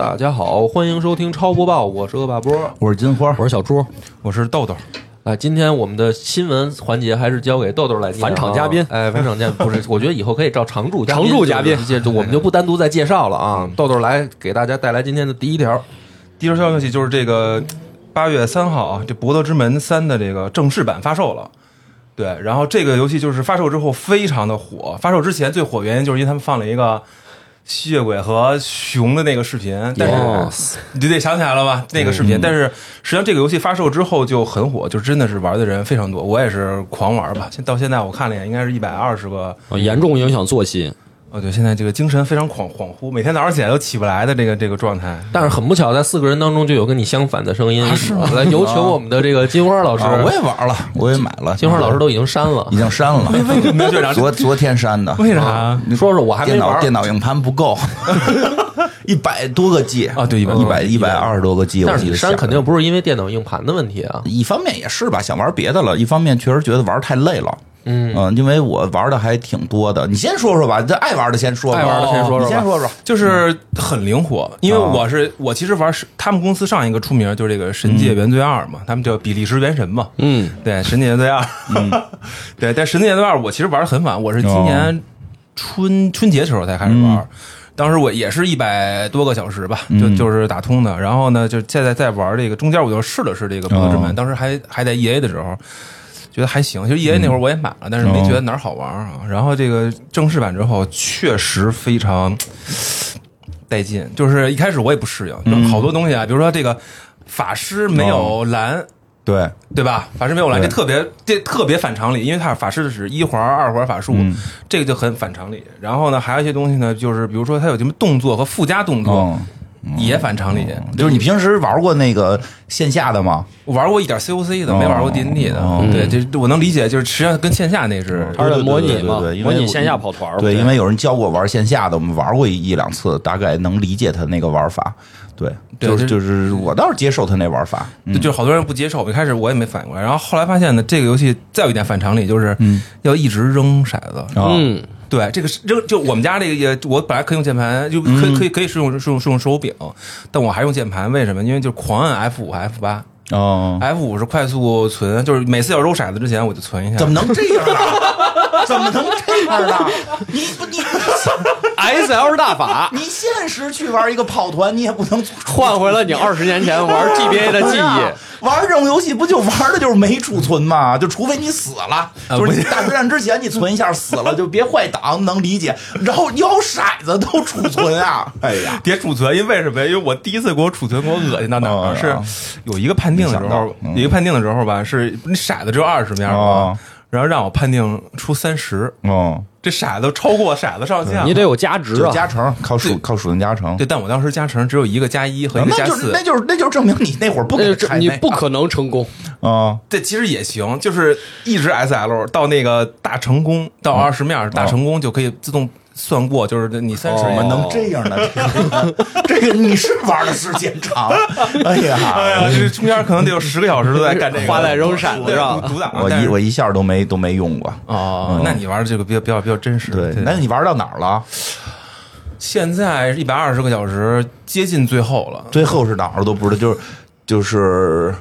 大家好，欢迎收听超播报，我是恶霸波，我是金花，我是小猪。我是豆豆，哎，今天我们的新闻环节还是交给豆豆来返场嘉宾。哎，返场嘉宾不是，我觉得以后可以照常驻嘉宾常驻嘉宾。我们就不单独再介绍了啊。豆豆来给大家带来今天的第一条，第一条消息就是这个八月三号啊，这《博德之门三》的这个正式版发售了。对，然后这个游戏就是发售之后非常的火，发售之前最火原因就是因为他们放了一个吸血鬼和熊的那个视频，但是你就得想起来了吧？那个视频，但是实际上这个游戏发售之后就很火，就真的是玩的人非常多，我也是狂玩吧。现到现在我看了一眼，应该是一百二十个。啊严重影响作息。哦，对，现在这个精神非常恍恍惚，每天早上起来都起不来的这个这个状态。但是很不巧，在四个人当中就有跟你相反的声音，是吗？来有请我们的这个金花老师，啊，我也玩了，我也买了，金花老师都已经删了已。经删了，为什么呀长？昨昨天删的，为啥啊？你说说，我还没电脑玩电脑硬盘不够，一百多个 G 啊对一百一百二十多个 G，但是你记得下删肯定不是因为电脑硬盘的问题啊。一方面也是吧，想玩别的了；一方面确实觉得玩太累了。嗯。因为我玩的还挺多的。你先说说吧，这爱玩的先说说，爱玩的先说说你先说说。就是很灵活，因为我是我其实玩是他们公司上一个出名就是这个《神界原罪二》嘛，他们叫比利时原神嘛，嗯，对，《神界原罪二》，对，但《神界原罪二》我其实玩的很晚，我是今年春春节的时候才开始玩。当时我也是一百多个小时吧，就就是打通的。然后呢，就现在在玩这个，中间我就试了试这个《博德之门》，当时还还在 E A 的时候，觉得还行。其实 E A 那会儿我也买了，但是没觉得哪儿好玩啊。然后这个正式版之后，确实非常 带劲。就是一开始我也不适应，就好多东西啊，比如说这个法师没有蓝。对，对吧？法师没有蓝，对这特别这特别反常理，因为他是法师的是一环二环法术，嗯这个就很反常理。然后呢，还有一些东西呢，就是比如说它有什么动作和附加动作、嗯，也反常理。就是你平时玩过那个线下的吗？我玩过一点 COC 的，哦没玩过 D N D 的。哦对，这我能理解，就是实际上跟线下那是它是模拟嘛模拟线下跑团儿。对，因为有人教我玩线下的，我们玩过一一两次，大概能理解他那个玩法。对，就是就就是我倒是接受他那玩法。嗯就是好多人不接受。一开始我也没反应过来，然后后来发现呢，这个游戏再有一点反常理，就是要一直扔骰子。啊嗯，对，这个是扔就我们家这个也，我本来可以用键盘，就可以可以可以是用是用是用手柄，但我还用键盘，为什么？因为就狂按 F 五和 F 八哦，，F 五是快速存，就是每次要揉骰子之前我就存一下。怎么能这样呢？怎么能这样 呢？你不你 S L 大法 你现实去玩一个跑团，你也不能换回了你二十年前玩 G B A 的记忆。玩这种游戏不就玩的就是没储存吗？就除非你死了，啊就是你大决战之前你存一下死了，就别坏档，能理解。然后摇骰子都储存啊！哎呀，别储存，因为为什么呀？因为我第一次给我储存，给我恶心到哪儿哦了？是有一个判定的时候一个判定的时候吧，是你骰子只有二十面嘛哦，然后让我判定出三十，哦，这骰子超过骰子上限了，你得有加值啊！加成，靠属靠属性加成。对，但我当时加成只有一个加一和一个加四。那就是那，就是那就是证明你那会儿不你不可能成功。啊这其实也行，就是一直 S L 到那个大成功到二十面大成功就可以自动算过，就是你三十怎么能这样呢？这个你是玩的时间长，哎 哎呀，呀，这中间可能得有十个小时都在干这个，花在扔骰子上挡。我一我一下都没都没用过。哦，那你玩的这个比较比较比较真实。对，那你玩到哪儿了？现在一百二十个小时，接近最后了。最后是哪儿都不知道，就是就是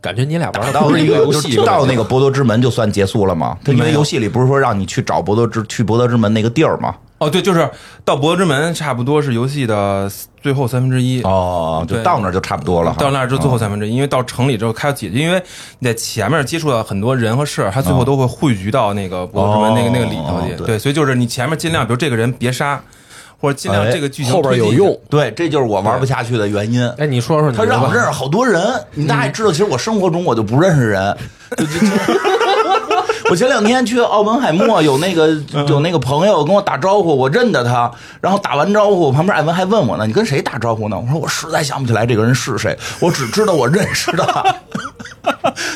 感觉你俩玩到一个游戏，到那个博德之门就算结束了吗？他因为游戏里不是说让你去找博德之去博德之门那个地儿吗？哦，对，就是到博德之门，差不多是游戏的最后三分之一。哦，就到那儿就差不多了。到那儿就最后三分之一，因为到城里之后开始解，因为你在前面接触到很多人和事儿，他最后都会汇聚到那个博德之门那个哦那个里头去。对对，所以就是你前面尽量，比如这个人别杀，或者尽量哎这个剧情后边有用，对，这就是我玩不下去的原因。哎，你说说你他让我认识好多人，你大概知道，其实我生活中我就不认识人。就就就我前两天去奥本海默，有那个有那个朋友跟我打招呼，我认得他，然后打完招呼，旁边艾文还问我呢：“你跟谁打招呼呢？”我说：“我实在想不起来这个人是谁，我只知道我认识他。”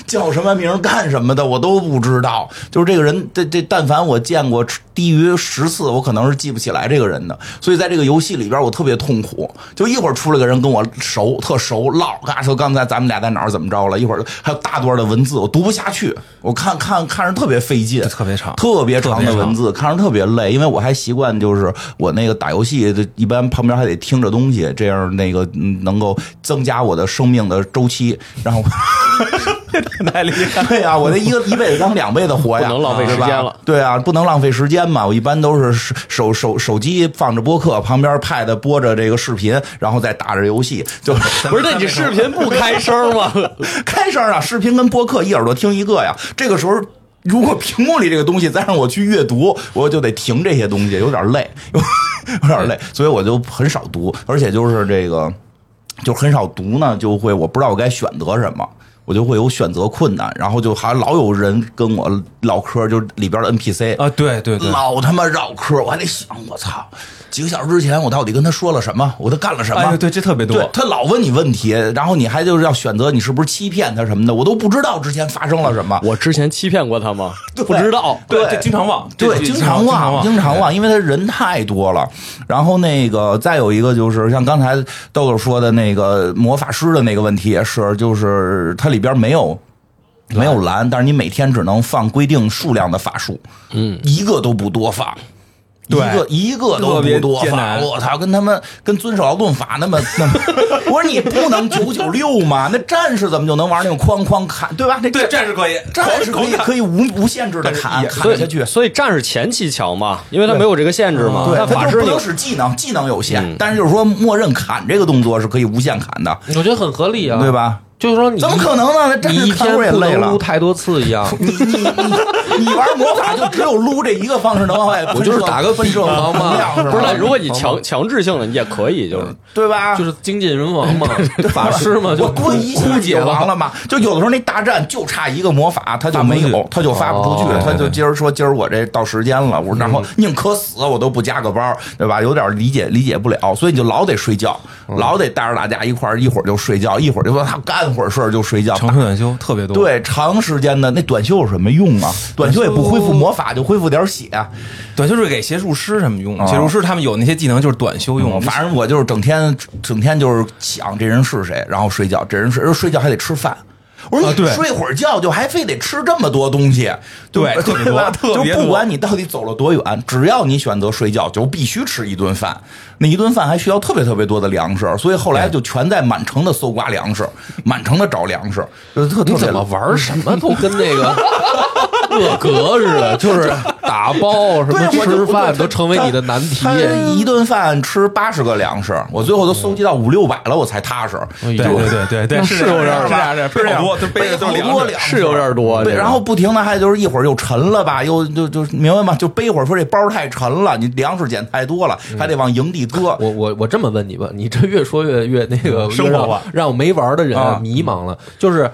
叫什么名干什么的我都不知道。就是这个人，这这但凡我见过低于十次，我可能是记不起来这个人的。所以在这个游戏里边，我特别痛苦。就一会儿出来个人跟我熟，特熟唠，嘎说刚才咱们俩在哪儿怎么着了？一会儿还有大段的文字，我读不下去。我看看看着特别费劲，特别长特别长的文字，看着特别累。因为我还习惯就是我那个打游戏，一般旁边还得听着东西，这样那个嗯能够增加我的生命的周期。然后 太厉害。对呀、我这一个一辈子当两辈子活呀，不能浪费时间了对啊，不能浪费时间嘛。我一般都是手手手机放着播客，旁边 pad 播着这个视频，然后再打着游戏，就 不是，那你视频不开声吗？开声啊，视频跟播客一耳朵听一个呀。这个时候。如果屏幕里这个东西再让我去阅读，我就得停这些东西，有点累，有点累，所以我就很少读，而且就是这个，就很少读呢，就会我不知道我该选择什么，我就会有选择困难，然后就还老有人跟我唠嗑，就是里边的 NPC 啊，对对对，老他妈绕嗑，我还得想，我操，几个小时之前我到底跟他说了什么，我都干了什么？哎对，这特别多。他老问你问题，然后你还就是要选择你是不是欺骗他什么的，我都不知道之前发生了什么。我之前欺骗过他吗？对不知道。对对经常忘，对，经常忘，经常忘，因为他人太多了。然后那个再有一个就是像刚才豆豆说的那个魔法师的那个问题也是，就是它里边没有。没有蓝，但是你每天只能放规定数量的法术，嗯，一个都不多放，一个一个都别不多放。我操，跟他们跟遵守劳动法那么 那么，我说你不能九九六吗？那战士怎么就能玩那种哐哐砍，对吧？那对战士可以，战士可以 可以无无限制的砍也砍下去，所以战士前期强嘛，因为他没有这个限制嘛。对，但法师你他就不能使技能，技能有限，嗯但是就是说，默认砍这个动作是可以无限砍的，我觉得很合理啊，对？吧？就是说你怎么可能呢？你一天也累了不能撸。太多次一样。你你你你玩魔法就只有撸这一个方式能往外，我就是打个分射王嘛能量不是，如果你强强制性的，也可以，就是对吧？就是精尽人亡嘛，法师嘛，就我滚一下枯竭就完了嘛。就有的时候那大战就差一个魔法，他就没有他就发不出去，哦他就今儿说今儿我这到时间了，我然后宁可死我都不加个包，对吧？有点理解理解不了，所以你就老得睡觉，老得带着大家一块儿一会儿就睡觉，一会儿就说他干会儿事儿就睡觉，长袖短休特别多。，对，长时间的那短袖有什么用啊？短袖也不恢复魔法，就恢复点血。短休是给邪术师什么用邪术师他们有那些技能就是短休用，反正我就是整天整天就是想这人是谁，然后睡觉，这人是睡觉还得吃饭。我说你睡会儿觉就还非得吃这么多东西，对特别多？特别多不管你到底走了多远，只要你选择睡觉，就必须吃一顿饭。那一顿饭还需要特别特别多的粮食，所以后来就全在满城的搜刮粮食，满城的找粮食，就特特别你怎么玩什么都跟那个恶格似的，就是打包什么吃饭都成为你的难题。他一顿饭吃八十个粮食，我最后都搜集到五六百了，我才踏实。对对对对对，是 是有点儿是是背好多，都背好多粮食是有点多。对，然后不停的还就是一会儿又沉了吧，又就就明白吗？就背一会儿说这包太沉了，你粮食捡太多了，还得往营地搁。我我我这么问你吧，你这越说越越那个生活化让我没玩的人啊迷茫了。就是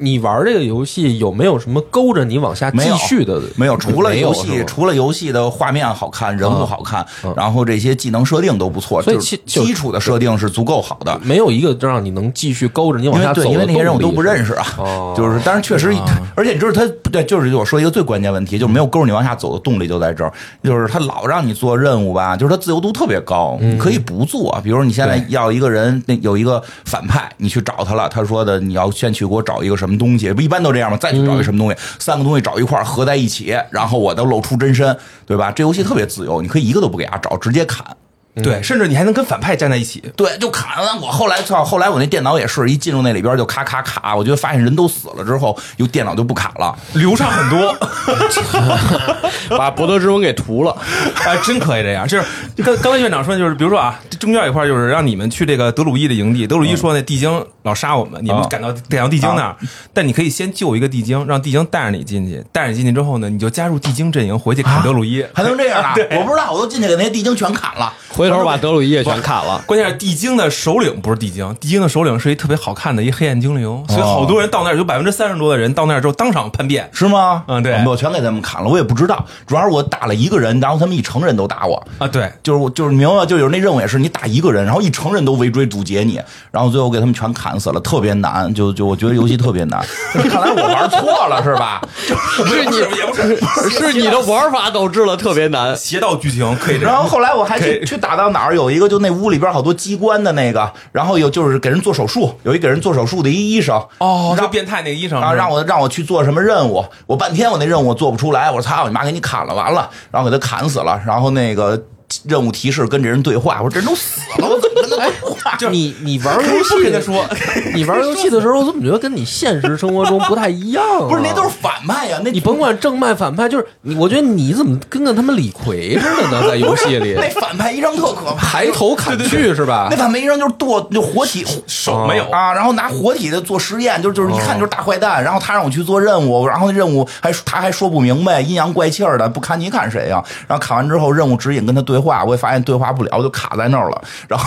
你玩这个游戏有没有什么勾着你往下继续的？没有，除了游戏，除了游戏的画面好看，人物好看，然后这些技能设定都不错，所以就是其就基础的设定是足够好的。没有一个让你能继续勾着你因为对，往下走的因为那些人我都不认识。啊，哦。就是，但是确实，而且你知道他对，就是我说一个最关键问题，就是没有勾着你往下走的动力就在这儿，就是他老让你做任务吧，就是他自由度特别高，你可以不做，比如你现在要一个人，那有一个反派，你去找他了，他说的你要先去给我找一个什么东西，不一般都这样吗？再去找一个什么东西，三个东西找一块儿合在一起，然后我都露出真身，对吧？这游戏特别自由，你可以一个都不给他找，直接砍。对，甚至你还能跟反派站在一起。对，就砍了。我后来操，后来我那电脑也是一进入那里边就咔咔咔，我觉得发现人都死了之后，有电脑就不卡了。流畅很多，把博德之门给屠了。哎，真可以这样。就是刚刚才院长说的，就是比如说啊，中间有一块就是让你们去这个德鲁伊的营地，德鲁伊说那地精老杀我们，你们啊赶到赶到地精那儿，但你可以先救一个地精，让地精带着你进去，带着你进去之后呢，你就加入地精阵营，回去砍德鲁伊。还能这样啊？我不知道，我都进去给那些地精全砍了。回头把德鲁伊也全砍了。关键是地精的首领不是地精，地精的首领是一特别好看的一黑暗精灵，所以好多人到那儿，有百分之三十多的人到那儿之后当场叛变。是吗？嗯对我全给他们砍了，我也不知道，主要是我打了一个人，然后他们一成人都打我。啊，对，就是我就是明白，就是那任务也是你打一个人，然后一成人都围追堵截你，然后最后给他们全砍死了，特别难。就就我觉得游戏特别难，看来我玩错了是吧？是你也 不是是你的玩法导致了特别难。邪道剧情可以这样。然后后来我还去去打到哪儿，有一个就那屋里边好多机关的那个，然后有就是给人做手术，有一给人做手术的一医生。哦，让就变态那个医生啊，让我让我去做什么任务，我半天我那任务我做不出来，我说操你妈，给你砍了，完了，然后给他砍死了，然后那个任务提示跟这人对话，我说这人都死了，我怎么跟他对话？你你玩游戏跟他说，你玩游戏的时候，我怎么觉得跟你现实生活中不太一样、啊？不是那都是反派呀，那你甭管正派反派，就是你，我觉得你怎么跟个他妈李逵似的呢？在游戏里 那反派一张特可怕，抬头砍去是吧那？反派一张就是剁就活体手没有啊，然后拿活体的做实验，就就是一看就是大坏蛋。然后他让我去做任务，然后那任务还他还说不明白，阴阳怪气儿的，不砍你砍谁呀、然后砍完之后，任务指引跟他对话，我也发现对话不了，我就卡在那儿了，然后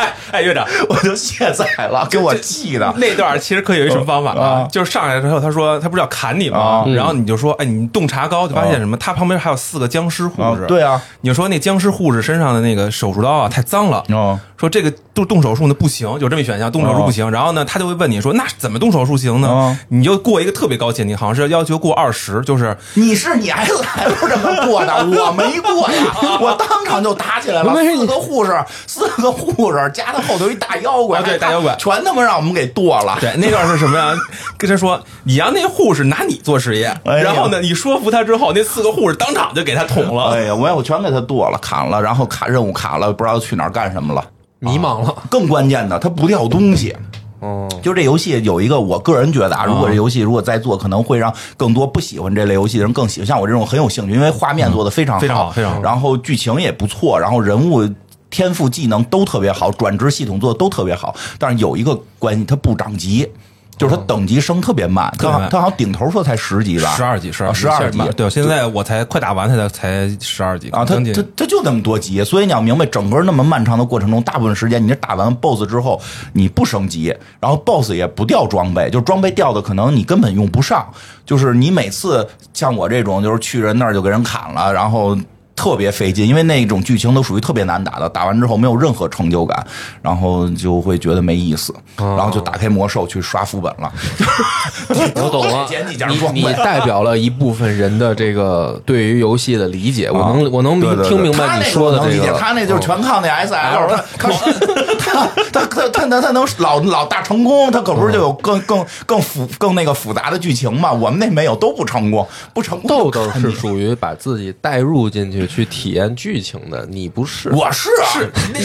哎 哎，院长，我就卸载了，给我记的。那段其实可以有一什么方法啊就是上来之后，他说他不是要砍你吗啊？然后你就说，哎，你洞察高，就发现什么？他旁边还有四个僵尸护士。啊对啊，你就说那僵尸护士身上的那个手术刀啊太脏了。哦说这个动动手术呢不行，有这么一选项，动手术不行。然后呢，他就会问你说，那怎么动手术行呢哦？你就过一个特别高前提，好像是要求过二十，就是你是你 S F 这么过的，我没过呀，我当场就打起来了。四个护士，四个护士加他后头一大妖怪，啊对大妖怪全他妈让我们给剁了。对，那段是什么呀？跟他说，你让那护士拿你做实验，哎然后呢，你说服他之后，那四个护士当场就给他捅了。哎呀，我我全给他剁了，砍了，然后卡任务卡了，不知道去哪儿干什么了。迷茫了。更关键的，他不掉东西。哦，就这游戏有一个，我个人觉得啊，如果这游戏如果再做，可能会让更多不喜欢这类游戏的人更喜欢。像我这种很有兴趣，因为画面做的非常好，非常好非常好然后剧情也不错，然后人物。天赋技能都特别好，转职系统做的都特别好，但是有一个关系，它不长级，就是它等级升特别慢，它特别慢好像顶头说才十级吧，十二级，十二啊十二级，对，现在我才快打完，它才才十二级。啊，它将近它它就那么多级，所以你要明白，整个那么漫长的过程中，大部分时间你是打完 BOSS 之后，你不升级，然后 BOSS 也不掉装备，就是装备掉的可能你根本用不上，就是你每次像我这种，就是去人那儿就给人砍了，然后。特别费劲，因为那种剧情都属于特别难打的，打完之后没有任何成就感，然后就会觉得没意思，然后就打开魔兽去刷副本了。我懂了你你代表了一部分人的这个对于游戏的理解，我能我能听明白你说的这个。他那就是全靠那 S L，他他他他他他他能老老大成功，他可不是就有更更更复更那个复杂的剧情嘛？我们那没有，都不成功，不成功。豆豆是属于把自己带入进去去体验剧情的，你不是，我是啊，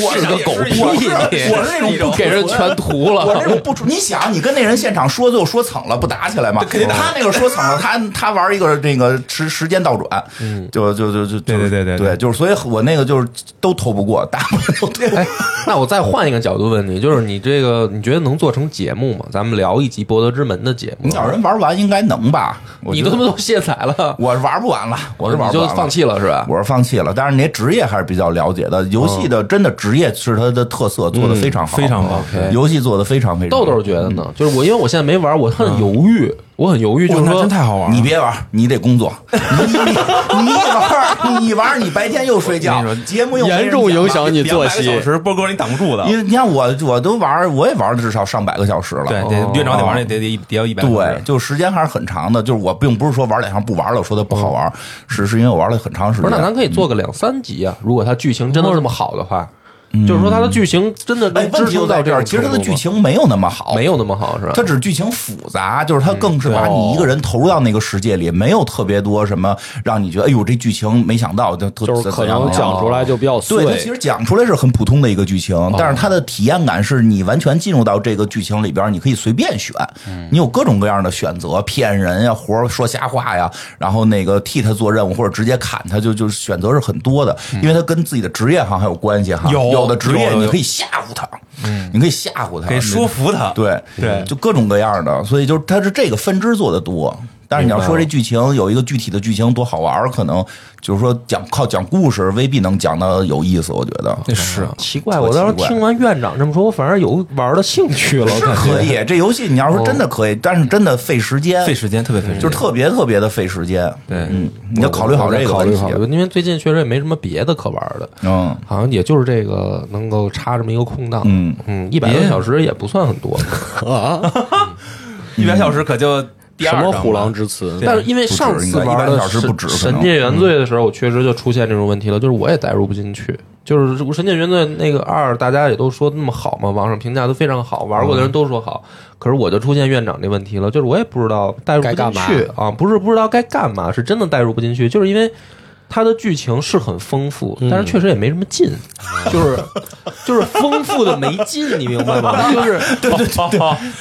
我是个狗屁我是那种不给人全涂了。我那种不出，你想，你跟那人现场说，最后说蹭了，不打起来吗？肯定他那个说蹭了，他他玩一个那个时时间倒转，嗯，就就就就对对对对对，就是所以，我那个就是都投不过，打不了都偷不过。哎，那我再换那个角度问你，就是你这个，你觉得能做成节目吗？咱们聊一集《博德之门》的节目。你找人玩完应该能吧？我你都他 妈都卸载了，我玩不完了，我是玩你不完了就放弃了是吧？我是放弃了，但是你那职业还是比较了解的。游戏的真的职业是它的特色，做的非常好，非常棒 OK 游戏做的非常非常好。豆豆觉得呢？就是我，因为我现在没玩，我很犹豫，我很犹豫，就是说真太好玩了。你别玩，你得工作。你你你玩，你玩，你白天又睡觉节目又严重影响你作两百个小。时，波哥你挡不住的。因为你看我，我都玩，我也玩了至少上百个小时了。对，哦得院长得玩那得得得要一百。对，就时间还是很长的。就是我并不是说玩两下不玩了，我说它不好玩，是是因为我玩了很长时不是，那。咱可以做个两三集啊。如果它剧情真的这么好的话，就是说它的剧情真的哎问题就在这儿，其实它的剧情没有那么好，没有那么好，是吧？它只是剧情复杂，就是它更是把你一个人投入到那个世界里，没有特别多什么让你觉得，哎呦，这剧情没想到就特就是可能讲出来就比较碎。对，它其实讲出来是很普通的一个剧情，但是它的体验感是你完全进入到这个剧情里边，你可以随便选，你有各种各样的选择，骗人呀，活儿说瞎话呀，然后那个替他做任务或者直接砍他，就就选择是很多的，因为它跟自己的职业好像还有关系哈。有有的职业你可以吓唬他，嗯，你可以吓唬他，可以说服他。对对就各种各样的，所以就是它是这个分支做的多。但是你要说这剧情有一个具体的剧情多好玩儿，可能就是说讲靠讲故事未必能讲的有意思。我觉得。是奇怪，我当时听完院长这么说，我反而有玩的兴趣了。是可以，这游戏你要说真的可以，但是真的费时间，费时间，特别费时间，就是特别特别的费时间。对。嗯，你要考虑好这个问题考虑考。虑，因为最近确实也没什么别的可玩的，嗯。好像也就是这个能够插这么一个空档。嗯。嗯，一百个小时也不算很多，啊，一百小时可就第什二章吧么虎狼之词？但是因为上次玩不止应该100的小时不止可能神界原罪的时候，我确实就出现这种问题了，就是我也代入不进去。就是《神界原罪》那个二，大家也都说那么好嘛，网上评价都非常好，玩过的人都说好。可是我就出现院长这问题了，就是我也不知道代入不进该干去啊，不是不知道该干嘛，是真的代入不进去，就是因为。它的剧情是很丰富，但是确实也没什么劲，就是就是丰富的没劲，你明白吗？就是 对对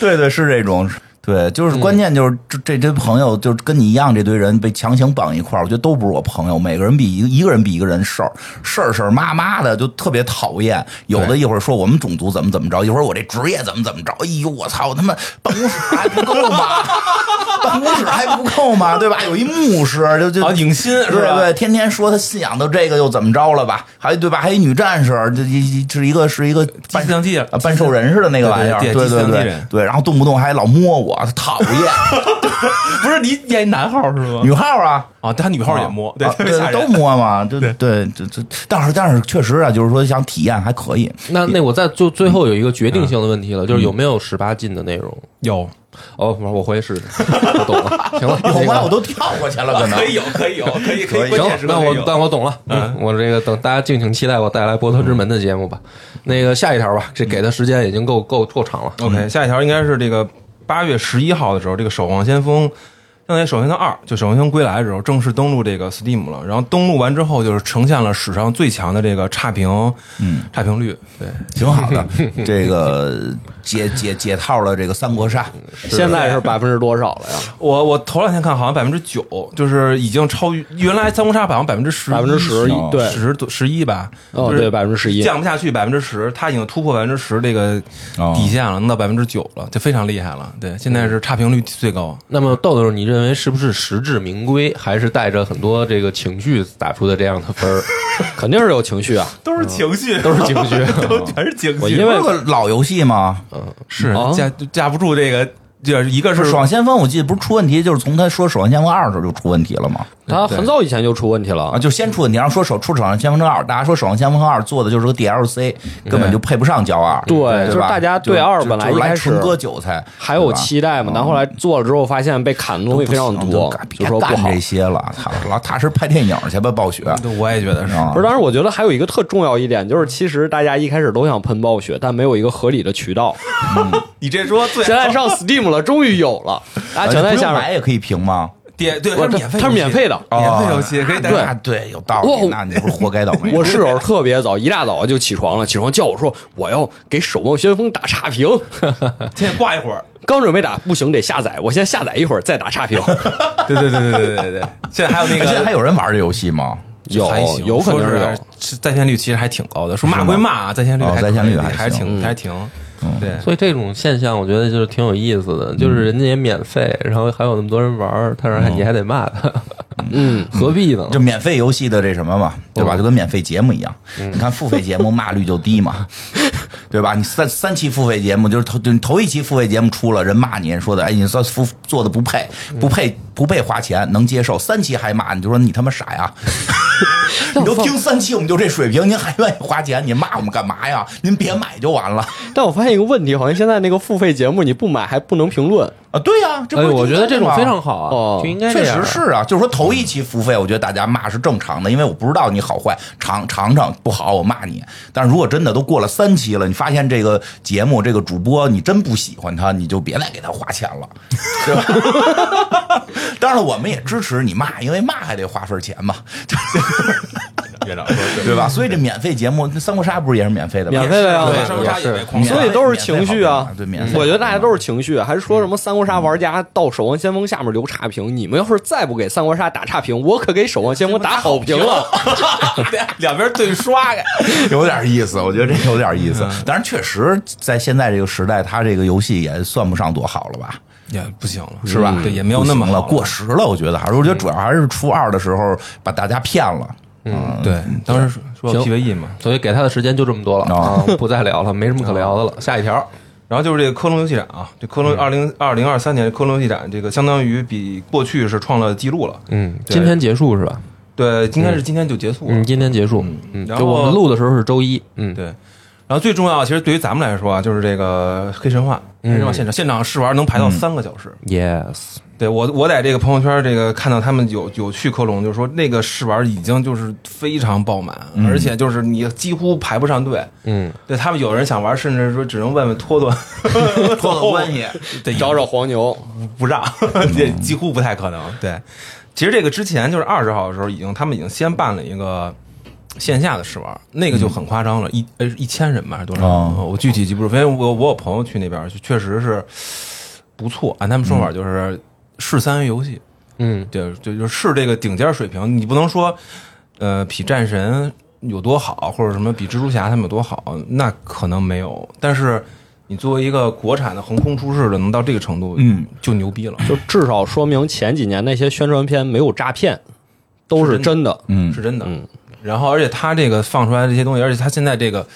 对对，是这种。对，就是关键就是这这堆朋友，就是跟你一样，这堆人被强行绑一块儿，我觉得都不是我朋友。每个人比一个一个人比一个人事儿事儿事儿妈妈的，就特别讨厌。有的一会儿说我们种族怎么怎么着，一会儿我这职业怎么怎么着。哎呦，我操，我他妈办公室还不够吗？办公室还不够吗？对吧？有一牧师，就就啊，影心是吧？对对，天天说他信仰的这个又怎么着了吧？还对吧？还有一女战士，这一是一个是一个半四相机啊半兽人似的那个玩意儿，对对对对，然后动不动还老摸我，讨厌。不是你演男号是吗？女号啊，啊，他女号也摸，对啊，特别吓人都摸嘛，对对，这这，但是但是确实啊，就是说想体验还可以。那那我再就最后有一个决定性的问题了，就是有没有十八禁的内容？有哦，我回去试试，我懂了。行了，有吗？那个我都跳过去了，可能 可以有，可以有，可以可以，行那我但我懂了，嗯，我这个等大家敬请期待我带来《波特之门》的节目吧。那个下一条吧，这给的时间已经够够够长了。OK，下一条应该是这个八月十一号的时候，这个《守望先锋》相当于《守望先锋二》就《守望先锋归来》的时候正式登陆这个 Steam 了。然后登录完之后，就是呈现了史上最强的这个差评，嗯，差评率。对，挺好的。这个解解解套了这个三国杀，现在是百分之多少了呀？我我头两天看好像百分之九，就是已经超于原来三国杀好像百分之十，百分之十哦对十十一吧。哦，对，百分之十一。降不下去百分之十，它已经突破百分之十这个哦底线了，能到百分之九了，就非常厉害了。对，现在是差评率最高。那么豆豆，你认为是不是实至名归，还是带着很多这个情绪打出的这样的分儿？肯定是有情绪啊。都是情绪，都是情绪 都全是情绪。我因为老游戏嘛，嗯？是啊架架不住这个，就是一个是是《守望先锋》，我记得不是出问题，就是从他说《守望先锋二》的时候就出问题了吗？他很早以前就出问题了啊，就先出问题，然后说手出《守望先锋二》，大家说《守望先锋二》做的就是个 DLC，根本就配不上焦二，对对就是大家对就二本来一开始纯割韭菜，还有期待嘛，但后来做了之后，发现被砍的东西非常多，就别说不好干这。些了，操，老踏实拍电影去吧，暴雪。对我也觉得是。啊不是，当时我觉得还有一个特重要一点，就是其实大家一开始都想喷暴雪，但没有一个合理的渠道。你这说最现在上 Steam 了，终于有了，大家全在下面。买也可以评吗？点对，它是免费，它是免费的。免费游戏可以大家对，有道理。哇那你不是活该倒霉？我室友特别早，一大早就起床了，起床叫我说我要给《守望先锋》打差评，先挂一会儿。刚准备打，不行得下载，我先下载一会儿再打差评。对对对对对对对，现在还有那个现在还有人玩这游戏吗？有有可能是在线率其实还挺高的。说骂归骂啊，在线率在线率还挺还挺对。所以这种现象，我觉得就是挺有意思的，就是人家也免费，然后还有那么多人玩儿，但是还你还得骂他，嗯，何必呢？就免费游戏的这什么嘛，对吧？就跟免费节目一样。你看付费节目骂率就低嘛，对吧？你三三期付费节目，就是头就头一期付费节目出了，人骂你说的，哎，你做付做的不配，不配不配花钱，能接受。三期还骂你，就说你他妈傻呀！你都听三期，我们就这水平，您还愿意花钱？你骂我们干嘛呀？您别买就完了但我发现一个问题，好像现在那个付费节目你不买还不能评论。啊！对呀、这不哎，我觉得这种非常好。啊哦啊，就应该确实是啊，就是说头一期付费，我觉得大家骂是正常的，因为我不知道你好坏，尝尝尝不好我骂你。但是如果真的都过了三期了，你发现这个节目这个主播你真不喜欢他，你就别再给他花钱了，对吧？当然了，我们也支持你骂，因为骂还得花份钱嘛。院长说对对吧？所以这免费节目，那三国杀不是也是免费的吗？免费的呀三国杀也所以都是情绪啊对，免费。我觉得大家都是情绪，还是说什么三国杀玩家到守望先锋下面留差评？你们要是再不给三国杀打差评，我可给守望先锋打好评了。两边对刷呀。有点意思，我觉得这有点意思。但是确实，在现在这个时代，它这个游戏也算不上多好了吧？也不行了，是吧？对，也没有那么了，过时了。我觉得还是，我觉得主要还是初二的时候把大家骗了。嗯，对，当时说行 PVE 嘛，所以给他的时间就这么多了哦啊，不再聊了，没什么可聊的了。下一条，然后就是这个科隆游戏展啊，这科隆二零二零二三年科隆游戏展，这个相当于比过去是创了记录了。嗯，今天结束是吧？对，应该是今天就结束了。嗯，今天结束。嗯，然后我们录的时候是周一。嗯，对，然后最重要，其实对于咱们来说啊，就是这个黑神话，黑神话现场现场试玩能排到三个小时。，yes，对我，我在这个朋友圈这个看到他们有有去科隆，就是说那个试玩已经就是非常爆满，而且就是你几乎排不上队。嗯，对他们有人想玩，甚至说只能问问托 托托托关系。得，找找黄牛，不让，这几乎不太可能。对，其实这个之前就是二十号的时候，已经他们已经先办了一个线下的试玩，那个就很夸张了，一呃一千人吧，还是多少？哦我具体记不住，因为我我有朋友去那边，就确实是不错。按他们说法就是试三 A 游戏，嗯，对，就就是这个顶尖水平，你不能说呃比战神有多好，或者什么比蜘蛛侠他们有多好，那可能没有，但是。你作为一个国产的横空出世的，能到这个程度，嗯，就牛逼了。就至少说明前几年那些宣传片没有诈骗，都是真的。嗯是真的。嗯然后，而且他这个放出来这些东西，而且他现在这个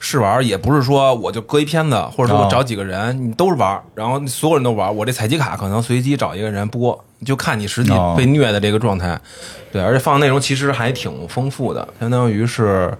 试玩也不是说我就搁一片子，或者说我找几个人，你都是玩，然后所有人都玩。我这采集卡可能随机找一个人播，就看你实际被虐的这个状态。对，而且放的内容其实还挺丰富的，相当于是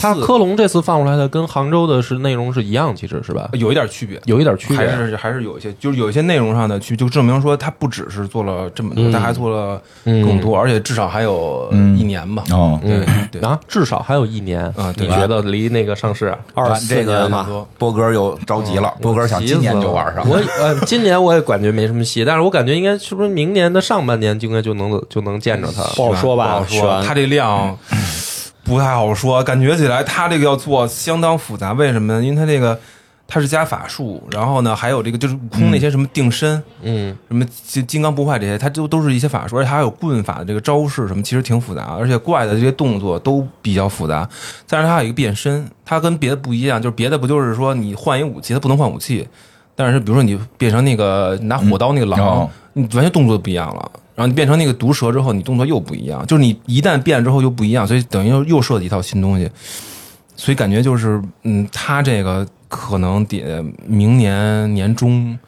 它科隆这次放出来的跟杭州的是内容是一样，其实是吧？有一点区别。有一点区别。还是还是有一些，就是有一些内容上的区，就证明说他不只是做了这么多，嗯他还做了更多，而且至少还有嗯一年吧。哦，对嗯对啊，至少还有一年。啊对你觉得离那个上市啊？二四这个年嘛，波哥又着急了，波哥想今年就玩上。我呃，今年我也感觉没什么戏，但是我感觉应该是不是明年的上半年就应该就能就能见着它。不好说吧不好说，悬他这量 不太好说，感觉起来他这个要做相当复杂。为什么呢？因为他这个他是加法术，然后呢还有这个就是悟空那些什么定身、嗯什么金金刚不坏这些，他都都是一些法术，而且还有棍法的这个招式什么，其实挺复杂，而且怪的这些动作都比较复杂。但是它还有一个变身，它跟别的不一样，就是别的不就是说你换一武器，他不能换武器。但是比如说你变成那个拿火刀那个狼，哦你完全动作不一样了。然后你变成那个毒蛇之后，你动作又不一样，就是你一旦变之后又不一样，所以等于又又设计一套新东西。所以感觉就是，嗯，他这个可能得明年年中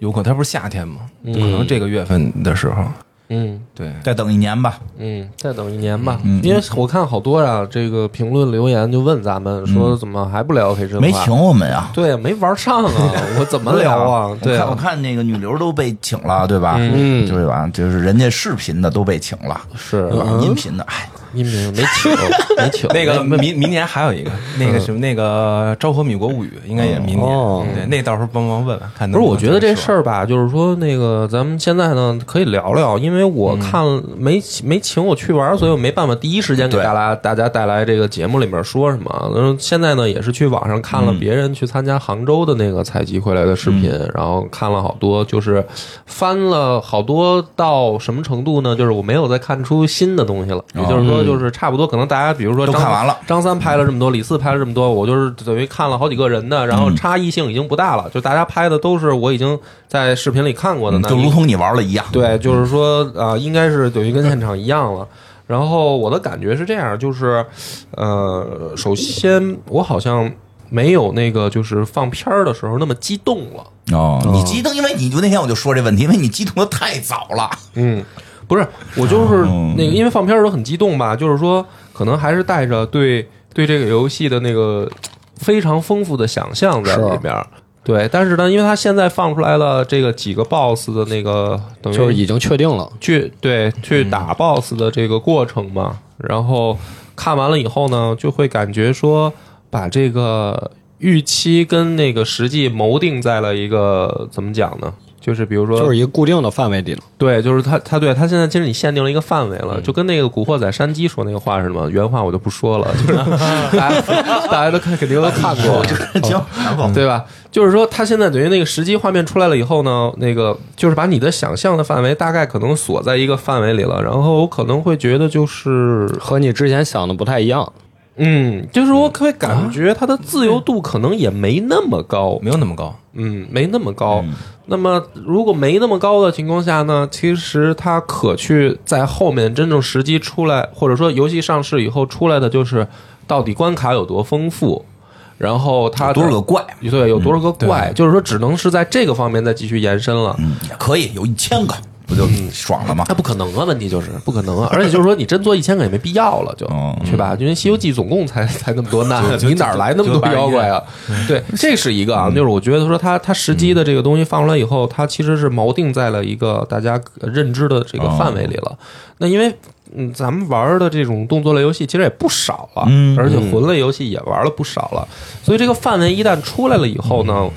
有可能，他不是夏天吗？可能这个月份的时候，嗯对，再等一年吧。嗯，再等一年吧。嗯因为我看好多啊，这个评论留言就问咱们说，怎么还不聊黑神话？没请我们呀？对，没玩上啊，我怎么聊啊？对啊我看我，看那个女流都被请了，对吧？嗯对吧？就是人家视频的都被请了，是？音频的，哎，音频没请，没请。那个明明年还有一个，那个什么那个《昭和米国物语》，应该也是明年。哦。对，那到时候帮忙问问看能不是，我觉得这事儿吧，就是说那个咱们现在呢可以聊聊，因为我看没没请我去玩，所以我没办法第一时间给大家大家带来这个节目里面说什么。然后现在呢也是去网上看了别人去参加杭州的那个采集回来的视频，然后看了好多，就是翻了好多到什么程度呢？就是我没有再看出新的东西了，也就是说就是差不多，可能大家比如说张都看完了张三拍了这么多，李四拍了这么多，我就是等于看了好几个人的，然后差异性已经不大了，就大家拍的都是我已经在视频里看过的，那就如同你玩了一样。对，就是说啊、应该是等于跟现场一样了。然后我的感觉是这样，就是呃，首先我好像没有那个就是放片儿的时候那么激动了。哦，你激动，因为你就那天我就说这问题，因为你激动的太早了。嗯，不是，我就是嗯那个，因为放片儿的时候很激动吧，就是说可能还是带着对对这个游戏的那个非常丰富的想象在里边儿。对，但是呢，因为他现在放出来了这个几个 BOSS 的那个，等于就是已经确定了。去对去打 BOSS 的这个过程嘛，然后看完了以后呢，就会感觉说把这个预期跟那个实际谋定在了一个怎么讲呢？就是比如说，就是一个固定的范围里了。对，就是他他对他现在其实你限定了一个范围嗯了，就跟那个《古惑仔》山鸡说那个话似的嘛，原话我就不说了，就是 大家大家都看肯定都看过，行，然后对吧？就是说，他现在等于那个实际画面出来了以后呢，那个就是把你的想象的范围大概可能锁在一个范围里了，然后我可能会觉得就是，和你之前想的不太一样。嗯，就是我会感觉它的自由度可能也没那么高，没有那么高。嗯，没那么高。那么如果没那么高的情况下呢，其实它可去在后面真正时机出来，或者说游戏上市以后出来的就是到底关卡有多丰富，然后它的多少个怪，对有多少个怪，对就是说只能是在这个方面再继续延伸了。嗯，也可以有一千个，不就爽了吗？那不可能啊！问题就是不可能啊！而且就是说，你真做一千个也没必要了，就嗯是吧？因为《西游记》总共才才那么多难 你哪儿来那么多妖怪啊？对，这是一个啊，就是我觉得说它它实际的这个东西放出来以后，它其实是锚定在了一个大家认知的这个范围里了。那因为嗯，咱们玩的这种动作类游戏其实也不少了，嗯而且魂类游戏也玩了不少了，所以这个范围一旦出来了以后呢，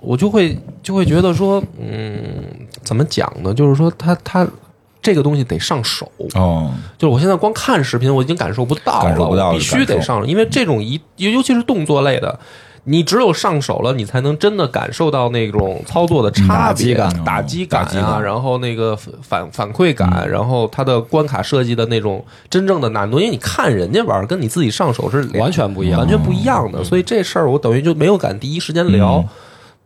我就会就会觉得说，嗯，怎么讲呢？就是说他他这个东西得上手，哦，就是我现在光看视频，我已经感受不到了，感受不到我必须得上手，因为这种一尤尤其是动作类的。你只有上手了，你才能真的感受到那种操作的差别、感打击感啊，感然后那个反反馈感，然后它的关卡设计的那种真正的难度，因为你看人家玩，跟你自己上手是完全不一样完全不一样的。所以这事儿我等于就没有敢第一时间聊。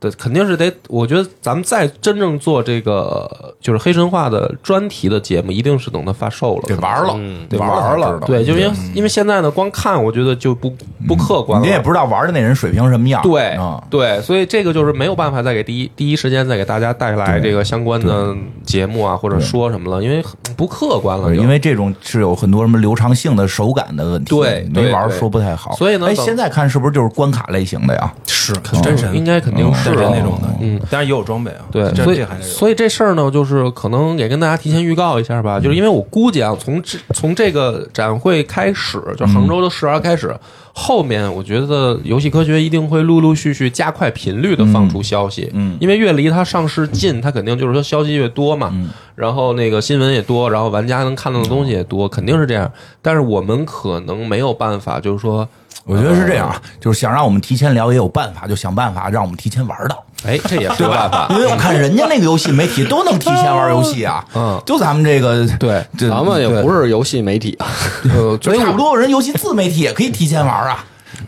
对，肯定是得，我觉得咱们再真正做这个就是黑神话的专题的节目，一定是等它发售了，得玩了，得玩玩了，对，就因为因为现在呢，光看我觉得就不不客观了，你也不知道玩的那人水平什么样，对啊，对，所以这个就是没有办法再给第一第一时间再给大家带来这个相关的节目啊，或者说什么了，因为不客观了因为这种是有很多什么流畅性的手感的问题，对对没玩说不太好。哎，所以呢等现在看是不是就是关卡类型的呀？是真神应该肯定是真神啊那种的，嗯，当然也有装备啊。对，所以。所以这事儿呢，就是可能也跟大家提前预告一下吧，就是因为我估计啊，从这从这个展会开始，就杭州的试玩开始，后面我觉得游戏科学一定会陆陆续续加快频率的放出消息，嗯因为越离它上市近，它肯定就是说消息越多嘛，嗯然后那个新闻也多，然后玩家能看到的东西也多，肯定是这样。但是我们可能没有办法，就是说，我觉得是这样啊，就是想让我们提前聊也有办法，就想办法让我们提前玩到。哎，这也是个办法 因。为我看人家那个游戏媒体都能提前玩游戏啊，嗯就咱们这个对，咱们也不是游戏媒体啊，呃，就差不多人游戏自媒体也可以提前玩啊，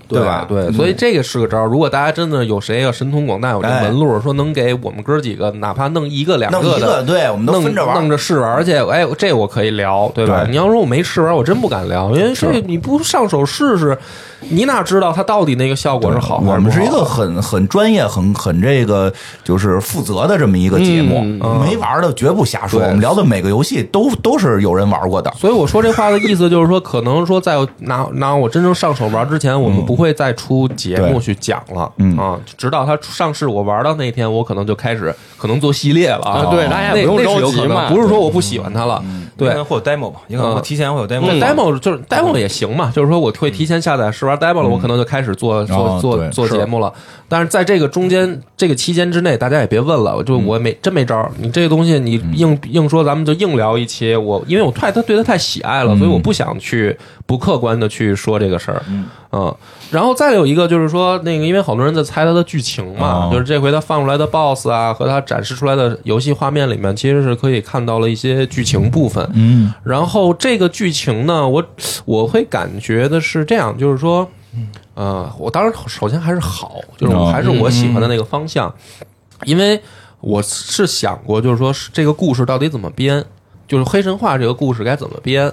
对吧？对，所以这个是个招儿。如果大家真的有谁要神通广大，有这哎门路，说能给我们哥几个，哪怕弄一个两个，的，对，我们都弄分着玩弄。着试玩，而且哎，这我可以聊，对吧？你要说我没试玩，我真不敢聊，因为这你不上手试试，你哪知道它到底那个效果是好还我是不好？们是一个很很专业、很很这个就是负责的这么一个节目，嗯没玩的绝不瞎说。我们聊的每个游戏都都是有人玩过的。所以我说这话的意思就是说，可能说在拿拿我真正上手玩之前，我们不会再出节目去讲了，嗯啊，直到它上市我玩到那天，我可能就开始可能做系列了啊对大家也不用着急嘛不是说我不喜欢它了，对。会有 demo 吧，也可能提前会有 demo。demo 就是 demo 也行嘛，就是说我会提前下载试玩 demo 了，我可能就开始做做哦做做节目了。但是在这个中间这个期间之内，大家也别问了，就我没真没招儿。你这个东西你硬硬说，咱们就硬聊一期。我因为我太他对他太喜爱了，所以我不想去不客观的去说这个事儿。嗯，然后再有一个就是说，那个因为好多人在猜它的剧情嘛，哦就是这回他放出来的 BOSS 啊和他展示出来的游戏画面里面，其实是可以看到了一些剧情部分。嗯然后这个剧情呢，我我会感觉的是这样，就是说，呃，我当然首先还是好，就是还是我喜欢的那个方向，因为我是想过，就是说这个故事到底怎么编，就是黑神话这个故事该怎么编。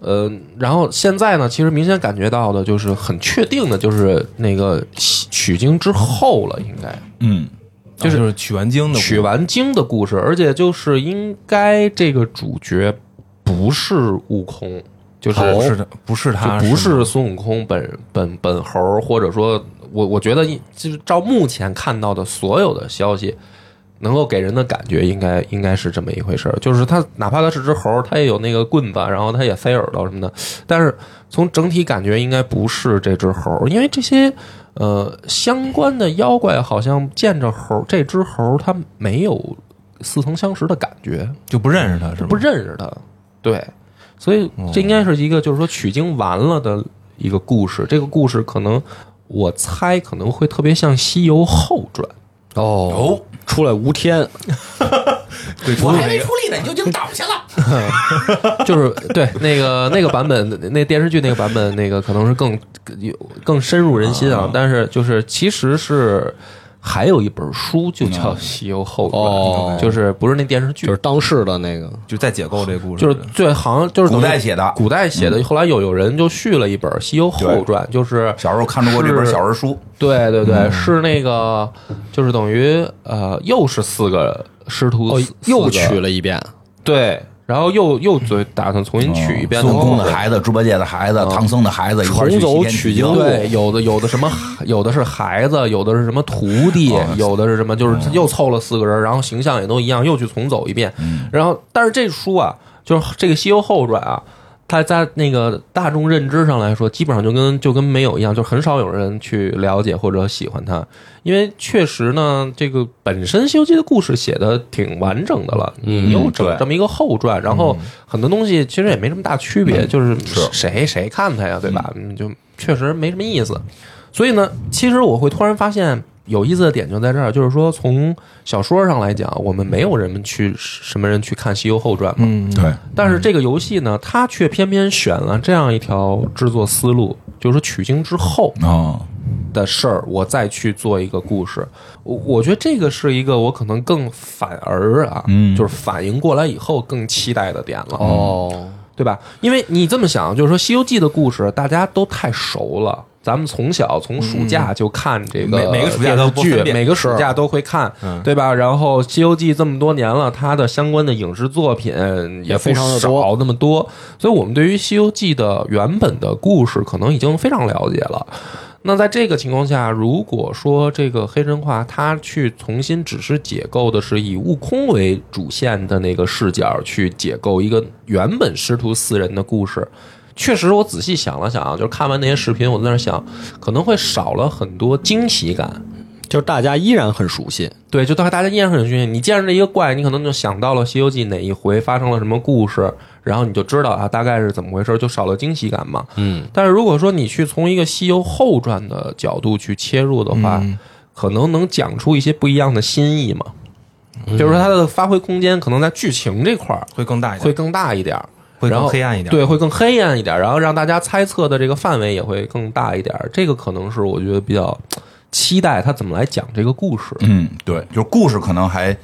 呃，然后现在呢，其实明显感觉到的就是很确定的，就是那个取经之后了，应该。嗯就是就是取完经的取完经的故事，而且就是应该这个主角不是悟空，就是不是的，不是他，不是孙悟空本本本猴，或者说，我我觉得就是照目前看到的所有的消息，能够给人的感觉应该应该是这么一回事儿，就是他哪怕他是只猴，他也有那个棍子，然后他也塞耳朵什么的，但是从整体感觉应该不是这只猴，因为这些呃相关的妖怪好像见着猴这只猴它没有似曾相识的感觉，就不认识他是吗？不认识他。对，所以这应该是一个就是说取经完了的一个故事。这个故事可能我猜可能会特别像《西游后传》。哦，出来无天，对，我还没出力呢，你就已经倒下了。就是对那个那个版本，那电视剧那个版本，那个可能是更有更深入人心啊。但是就是其实是还有一本书就叫《西游后传》，哦。就是不是那电视剧，就是当世的那个，就在解构这故事，就是最好像就是古代写的。古代写的。后来有有人就续了一本《西游后传》，就是小时候看着过这本是小人书，对对对，嗯。是那个就是等于呃又是四个师徒哦四，又取了一遍，对，然后又又嘴打算重新取一遍嗯孙悟空的孩子、猪八戒的孩子、唐僧的孩子一块儿去重走取经。对，有的有的什么，有的是孩子，有的是什么徒弟，哦有的是什么，就是又凑了四个人，然后形象也都一样，又去重走一遍。然后，但是这书啊，就是这个《西游后传》啊，它在那个大众认知上来说，基本上就跟就跟没有一样，就很少有人去了解或者喜欢它，因为确实呢，这个本身《西游记》的故事写的挺完整的了，你又整这么一个后传，然后很多东西其实也没什么大区别，就是是谁谁看它呀，对吧？嗯，就确实没什么意思。所以呢，其实我会突然发现有意思的点就在这儿，就是说从小说上来讲，我们没有人们去什么人去看《西游后传》嘛，嗯，对，但是这个游戏呢，它却偏偏选了这样一条制作思路，就是说取经之后啊，的事儿，我再去做一个故事。我我觉得这个是一个我可能更反而啊，嗯就是反应过来以后更期待的点了。哦，对吧？因为你这么想，就是说《西游记》的故事大家都太熟了。咱们从小从暑假就看这个每每个暑假都剧每个暑假都会看，对吧？然后《西游记》这么多年了，它的相关的影视作品也非常少那么多，所以我们对于《西游记》的原本的故事可能已经非常了解了。那在这个情况下，如果说这个黑神话它去重新只是解构的是以悟空为主线的那个视角去解构一个原本师徒四人的故事，确实我仔细想了想啊，就是看完那些视频，我在那儿想，可能会少了很多惊喜感。就是大家依然很熟悉，对，就大大家依然很熟悉。你见着这一个怪，你可能就想到了《西游记》哪一回发生了什么故事，然后你就知道啊，大概是怎么回事，就少了惊喜感嘛。嗯，但是如果说你去从一个《西游后传》的角度去切入的话，可能能讲出一些不一样的新意嘛。就是说它的发挥空间可能在剧情这块儿会更大一点，会更大一点儿，会然后更黑暗一点。对，会更黑暗一点，然后让大家猜测的这个范围也会更大一点。这个可能是我觉得比较期待他怎么来讲这个故事。嗯，对，就是故事可能还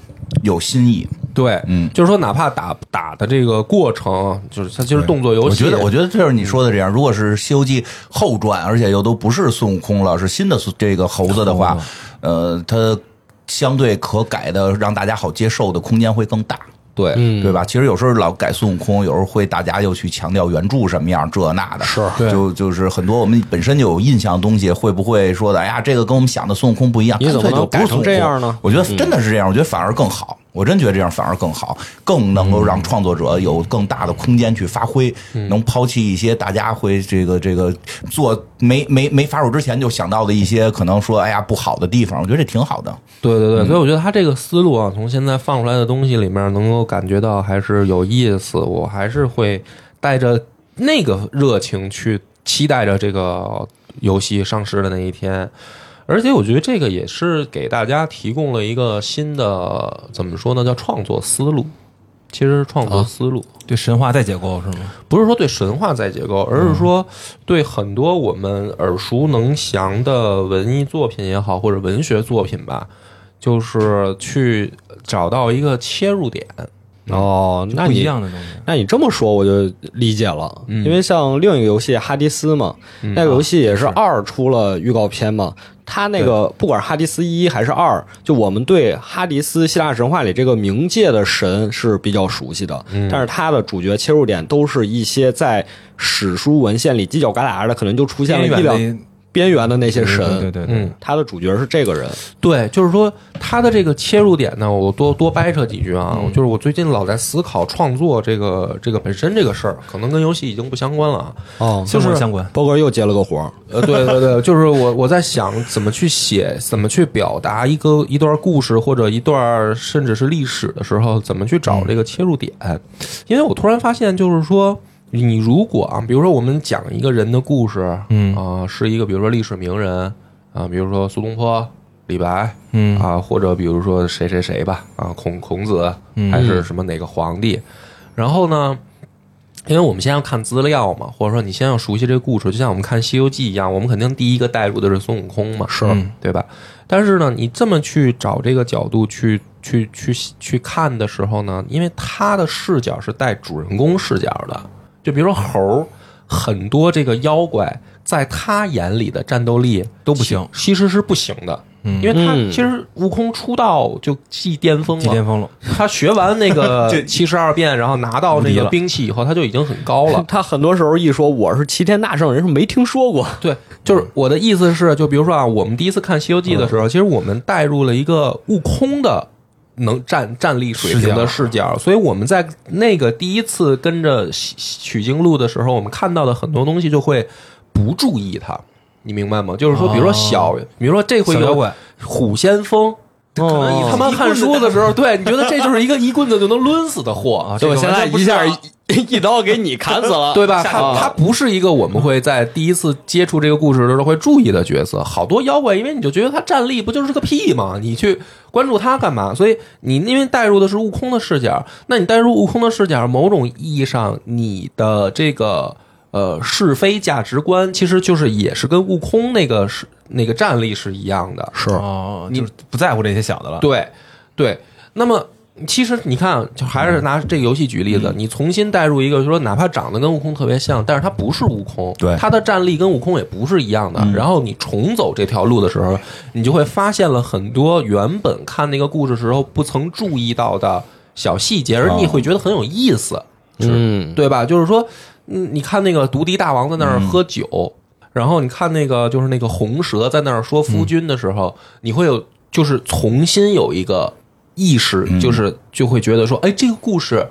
有新意。对，嗯就是说哪怕打打的这个过程，就是它就是动作游戏，我觉得，我觉得就是你说的这样。如果是《西游记》后传，而且又都不是孙悟空了，是新的这个猴子的话，呃，它相对可改的，让大家好接受的空间会更大。对，嗯对吧？其实有时候老改孙悟空，有时候会大家又去强调原著什么样，这那的，是对就就是很多我们本身就有印象的东西，会不会说的？哎呀，这个跟我们想的孙悟空不一样，干脆就改成这样呢我觉得真的是这样，我觉得反而更好。我真觉得这样反而更好，更能够让创作者有更大的空间去发挥，能抛弃一些大家会这个这个做没没没发售之前就想到的一些可能说哎呀不好的地方，我觉得这挺好的。对对对，嗯所以我觉得他这个思路啊，从现在放出来的东西里面，能够感觉到还是有意思。我还是会带着那个热情去期待着这个游戏上市的那一天。而且我觉得这个也是给大家提供了一个新的怎么说呢，叫创作思路。其实是创作思路，对神话再解构是吗？不是说对神话再结构，而是说对很多我们耳熟能详的文艺作品也好，或者文学作品吧，就是去找到一个切入点。哦，那不一你样的东西。那你这么说我就理解了，嗯因为像另一个游戏《哈迪斯》嘛，那个游戏也是二出了预告片嘛，它那个不管是哈迪斯一还是二，就我们对哈迪斯希腊神话里这个冥界的神是比较熟悉的，嗯。但是他的主角切入点都是一些在史书文献里犄角旮旯的，可能就出现了一两边缘的那些神，对对对，嗯，他的主角是这个人，对，就是说他的这个切入点呢，我多多掰扯几句啊。嗯就是我最近老在思考创作这个这个本身这个事儿，可能跟游戏已经不相关了啊。哦，相关相关。波哥又接了个活儿，呃，对对对，就是我我在想怎么去写，怎么去表达一个一段故事或者一段甚至是历史的时候，怎么去找这个切入点。因为我突然发现，就是说。你如果啊，比如说我们讲一个人的故事，嗯。啊、是一个比如说历史名人啊，比如说苏东坡、李白，嗯。啊，或者比如说谁谁谁吧，啊，孔孔子嗯。还是什么哪个皇帝，然后呢，因为我们先要看资料嘛，或者说你先要熟悉这个故事，就像我们看《西游记》一样，我们肯定第一个带入的是孙悟空嘛，是。嗯对吧？但是呢，你这么去找这个角度去去去去看的时候呢，因为他的视角是带主人公视角的，就比如说猴儿，很多这个妖怪在他眼里的战斗力都不行其实是不行的。嗯因为他嗯其实悟空出道就即巅峰了，即巅峰了，他学完那个 七十二变，然后拿到那个兵器以后，他就已经很高了。他很多时候一说我是齐天大圣，人是没听说过，对，就是我的意思是，就比如说啊，我们第一次看《西游记》的时候，其实我们带入了一个悟空的能站站立水平的视角，所以我们在那个第一次跟着取取经路的时候，我们看到的很多东西就会不注意它，你明白吗？就是说，比如说小，比如说这回妖怪虎先锋。可能你他妈看书的时候，对你觉得这就是一个一棍子就能抡死的货啊！对，这个现在一下一 一刀给你砍死了，对吧？他啊他不是一个我们会在第一次接触这个故事的时候会注意的角色。好多妖怪，因为你就觉得他战力不就是个屁吗？你去关注他干嘛？所以你因为带入的是悟空的视角，那你带入悟空的视角，某种意义上你的这个呃是非价值观，其实就是也是跟悟空那个是那个战力是一样的。是哦，就是不在乎这些小的了。对对，那么其实你看，就还是拿这个游戏举例子，你重新带入一个，就说哪怕长得跟悟空特别像，但是他不是悟空，对。他的战力跟悟空也不是一样的。然后你重走这条路的时候，你就会发现了很多原本看那个故事时候不曾注意到的小细节，而你会觉得很有意思。嗯，对吧？就是说，嗯，你看那个独敌大王在那儿喝酒，然后你看那个就是那个红蛇在那儿说夫君的时候，你会有就是重新有一个意识，就是就会觉得说，哎，这个故事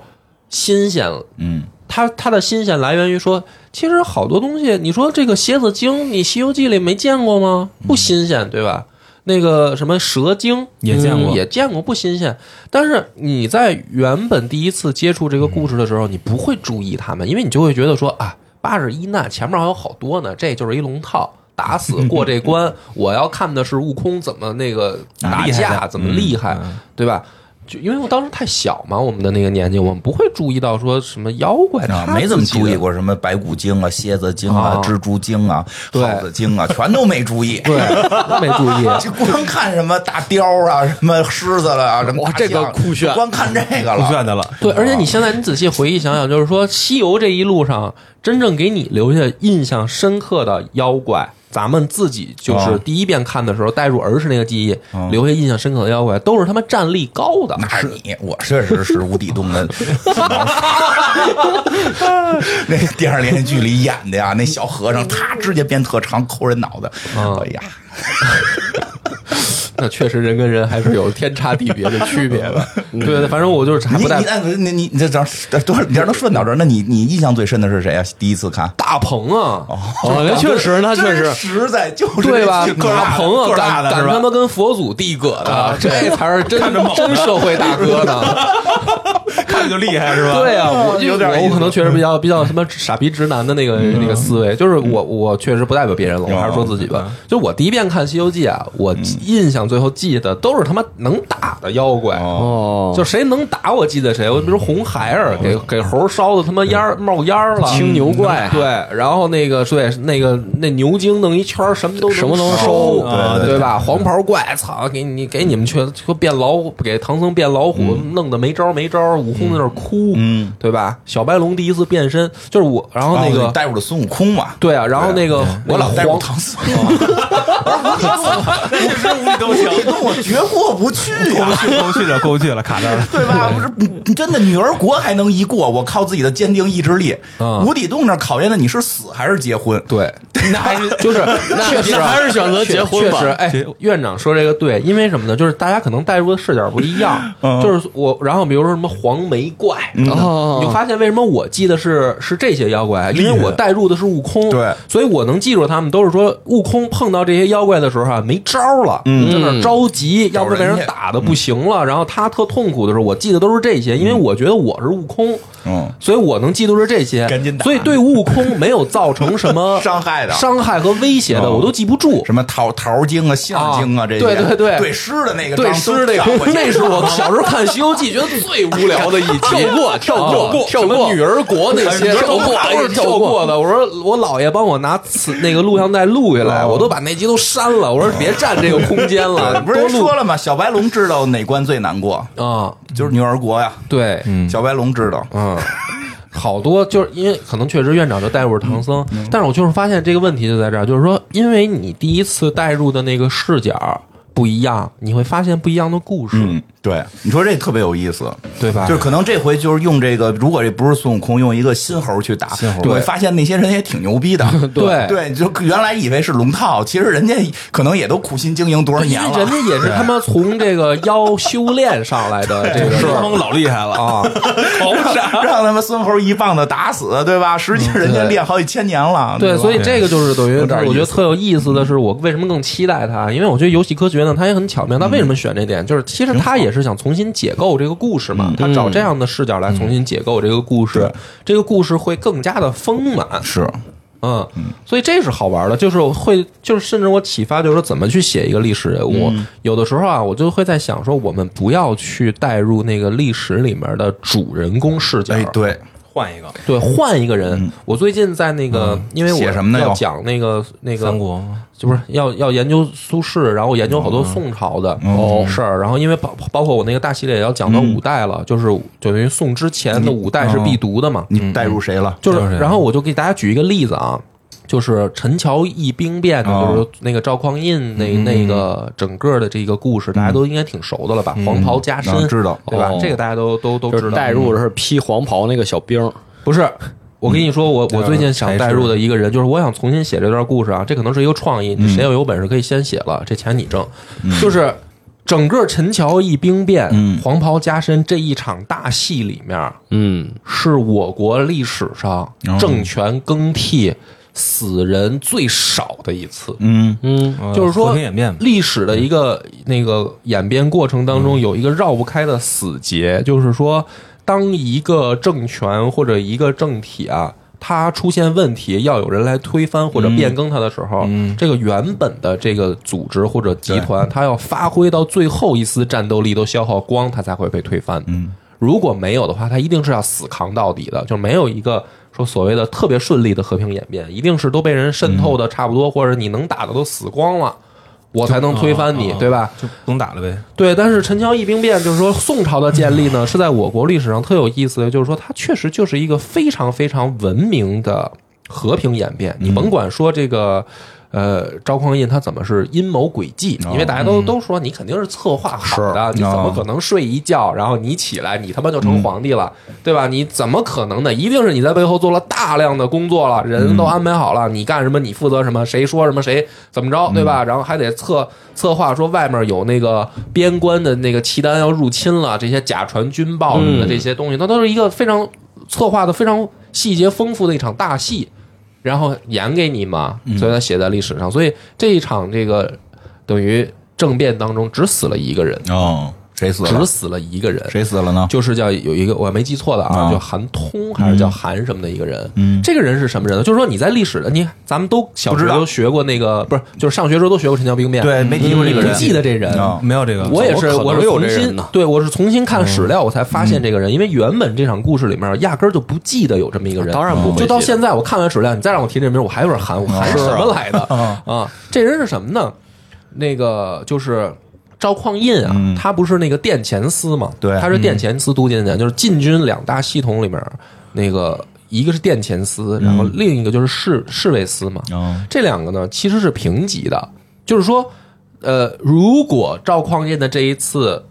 新鲜了。嗯，它它的新鲜来源于说，其实好多东西，你说这个蝎子精，你《西游记》里没见过吗？不新鲜，对吧？那个什么蛇精也见过嗯也见过，不新鲜。但是你在原本第一次接触这个故事的时候，你不会注意他们，因为你就会觉得说啊，八十一难前面还有好多呢，这就是一龙套。打死过这关，我要看的是悟空怎么那个打架，的怎么厉害，对吧？就因为我当时太小嘛，我们的那个年纪，我们不会注意到说什么妖怪，没怎么注意过什么白骨精啊、蝎子精啊啊、蜘蛛精啊、耗子精啊，全都没注意。对，都没注意。就光看什么大雕啊、什么狮子了啊、什么哇这个酷炫光看这个了。酷炫的了。对，而且你现在你仔细回忆想想，就是说西游这一路上，真正给你留下印象深刻的妖怪，咱们自己就是哦。第一遍看的时候带入儿时那个记忆，留下印象深刻的妖怪，都是他妈战力高的。那是你，我确实是无底洞的。那个电视连续剧里演的呀，那小和尚他直接变特长抠人脑袋，嗯。哎呀，那确实人跟人还是有天差地别的区别的。对对，反正我就是还你不带你那你你你这这多少？你这能顺到这儿？那你你印象最深的是谁啊？第一次看，大鹏啊，哦，那确实，那确真实，实在就是对吧？这个大鹏啊，大敢的是吧敢他妈跟佛祖递葛的，这才是真真社会大哥呢。看着就厉害是吧？对啊，我就有点我可能确实比较比较什么傻逼直男的那个那个思维，就是我我确实不代表别人了，我还是说自己吧。就我第一遍看《西游记》啊，我印象最后记得都是他妈能打的妖怪。哦，就谁能打我记得谁，我比如红孩儿给给猴烧的他妈烟儿冒烟儿了，青牛怪。对，然后那个对那个那牛精弄一圈什么都什么都能收，对吧？黄袍怪，操，给你给你们去说变老虎，给唐僧变老虎，弄得没招没招，悟空在那哭，嗯，对吧？小白龙第一次变身就是我，然后那个带入了孙悟空嘛，对啊，然后那个我老带入唐僧，那 是无底洞行，这东我绝过不去呀、过不去，过不去了，过不去了，卡这儿了。对吧？不是，真的女儿国还能一过，我靠自己的坚定意志力。嗯无底洞那考验的你是死还是结婚？对，那还是就是确实还是选择结婚吧确实，哎，院长说这个对，因为什么呢？就是大家可能带入的视角不一样。嗯就是我，然后比如说什么黄眉怪，哦你就发现为什么我记得是是这些妖怪，因为我带入的是悟空，对所以我能记住他们都是说悟空碰到这些妖怪的时候啊，没招了，嗯。在那着急，要不然被人打的不行了，然后他特痛苦的时候，我记得都是这些，因为我觉得我是悟空。嗯，所以我能记住是这些，赶紧打所以对悟空没有造成什么 伤害的伤害和威胁的，哦我都记不住。什么桃桃精啊、象精啊啊这些，对对对对诗的那个对诗那个，那是我小时候看《西游记》觉得最无聊的一集，跳过跳过啊跳过什么女儿国那些跳过都是跳过的。我说我姥爷帮我拿磁那个录像带录下来，哦我都把那集都删了。我说别占这个空间了，不是说了吗？小白龙知道哪关最难过，啊，就是女儿国呀。对，小白龙知道，嗯，好多就是因为可能确实院长就带入唐僧，但是我就是发现这个问题就在这儿，就是说，因为你第一次带入的那个视角不一样，你会发现不一样的故事，嗯，对，你说这特别有意思，对吧？就是可能这回就是用这个，如果这不是孙悟空，用一个新猴去打，你会发现那些人也挺牛逼的。对对，就原来以为是龙套，其实人家可能也都苦心经营多少年了。人家也是他妈从这个妖修炼上来的，这个孙悟空老厉害了，啊，让他们孙猴一棒子打死，对吧？实际人家练好几千年了。对，所以这个就是等于有点意思我觉得特有意思的是，我为什么更期待他？因为我觉得游戏科学呢，他也很巧妙。它为什么选这点？就是其实他也是想重新解构这个故事嘛，他找这样的视角来重新解构这个故事对，这个故事会更加的丰满。是嗯，所以这是好玩的，就是会，就是甚至我启发，就是说怎么去写一个历史人物。有的时候啊，我就会在想说，我们不要去带入那个历史里面的主人公视角，哎，对，换一个。对，换一个人。我最近在那个，因为我写什么呢要讲那个那个三国？就不是要要研究苏轼，然后研究好多宋朝的哦。事儿，然后因为包包括我那个大系列也要讲到五代了，就是就等于宋之前的五代是必读的嘛，你带入谁了？就是。然后我就给大家举一个例子啊。就是陈桥驿兵变的，哦。就是那个赵匡胤那那个整个的这个故事，大家都应该挺熟的了吧？黄袍加身嗯，知道。对吧？哦？这个大家都都都知道。带入的是披黄袍那个小兵，不是，我跟你说，我我最近想柴带入的一个人，就是我想重新写这段故事啊，这可能是一个创意，你谁要有本事可以先写了，这钱你挣。就是整个陈桥驿兵变、嗯。黄袍加身这一场大戏里面，嗯，是我国历史上哦。政权更替死人最少的一次。嗯。嗯，呃就是说历史的一个那个演变过程当中，有一个绕不开的死结，就是说，当一个政权或者一个政体啊，它出现问题，要有人来推翻或者变更它的时候，这个原本的这个组织或者集团，它要发挥到最后一丝战斗力都消耗光，它才会被推翻。嗯，如果没有的话，它一定是要死扛到底的，就没有一个说所谓的特别顺利的和平演变，一定是都被人渗透的差不多，或者你能打的都死光了。我才能推翻你，对吧？就不能打了呗。对，但是陈桥驿兵变，就是说宋朝的建立呢，是在我国历史上特有意思的，就是说它确实就是一个非常非常文明的和平演变。你甭管说这个。呃，赵匡胤他怎么是阴谋诡计？因为大家都都说你肯定是策划好的，你怎么可能睡一觉，然后你起来，你他妈就成皇帝了，对吧？你怎么可能呢？一定是你在背后做了大量的工作了，人都安排好了，你干什么，你负责什么，谁说什么，谁怎么着，对吧？然后还得策策划说外面有那个边关的那个契丹要入侵了，这些假传军报什么的这些东西，那都是一个非常策划的非常细节丰富的一场大戏。然后演给你嘛，所以他写在历史上。所以这一场这个等于政变当中只死了一个人，哦，谁死了只？死了一个人，谁死了呢？就是叫有一个我没记错的啊，啊叫韩通还是叫韩什么的一个人。嗯这个人是什么人呢？就是说你在历史的你咱们都小不知道学都学过那个，不是就是上学时候都学过陈桥兵变，对，没提过这个人。你不记得这人。啊没有这个，我也是，我是重新对我是重新看史料，我才发现这个人，因为原本这场故事里面压根儿就不记得有这么一个人，当然不会就到现在我看完史料，你再让我提这名，我还有点含糊，含什么来的啊？这人是什么呢？那个就是赵匡胤啊，嗯他不是那个殿前司嘛？对他是殿前司都监监，就是禁军两大系统里面那个一个是殿前司，然后另一个就是侍侍卫司嘛。哦这两个呢其实是平级的，就是说，呃，如果赵匡胤的这一次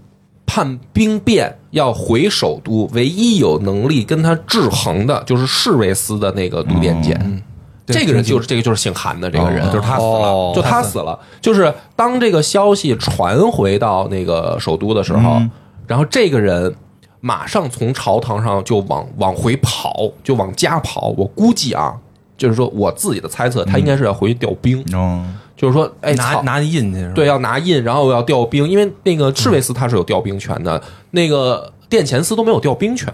叛兵变要回首都，唯一有能力跟他制衡的就是侍卫司的那个都殿监。对这个人就是这个就是姓韩的这个人，哦就是他死了哦就他死了。就是当这个消息传回到那个首都的时候，然后这个人马上从朝堂上就往往回跑，就往家跑。我估计啊，就是说我自己的猜测，他应该是要回去调兵，哦，就是说，哎，拿拿印去？对，要拿印，然后要调兵，因为那个赤卫司他是有调兵权的，那个殿前司都没有调兵权，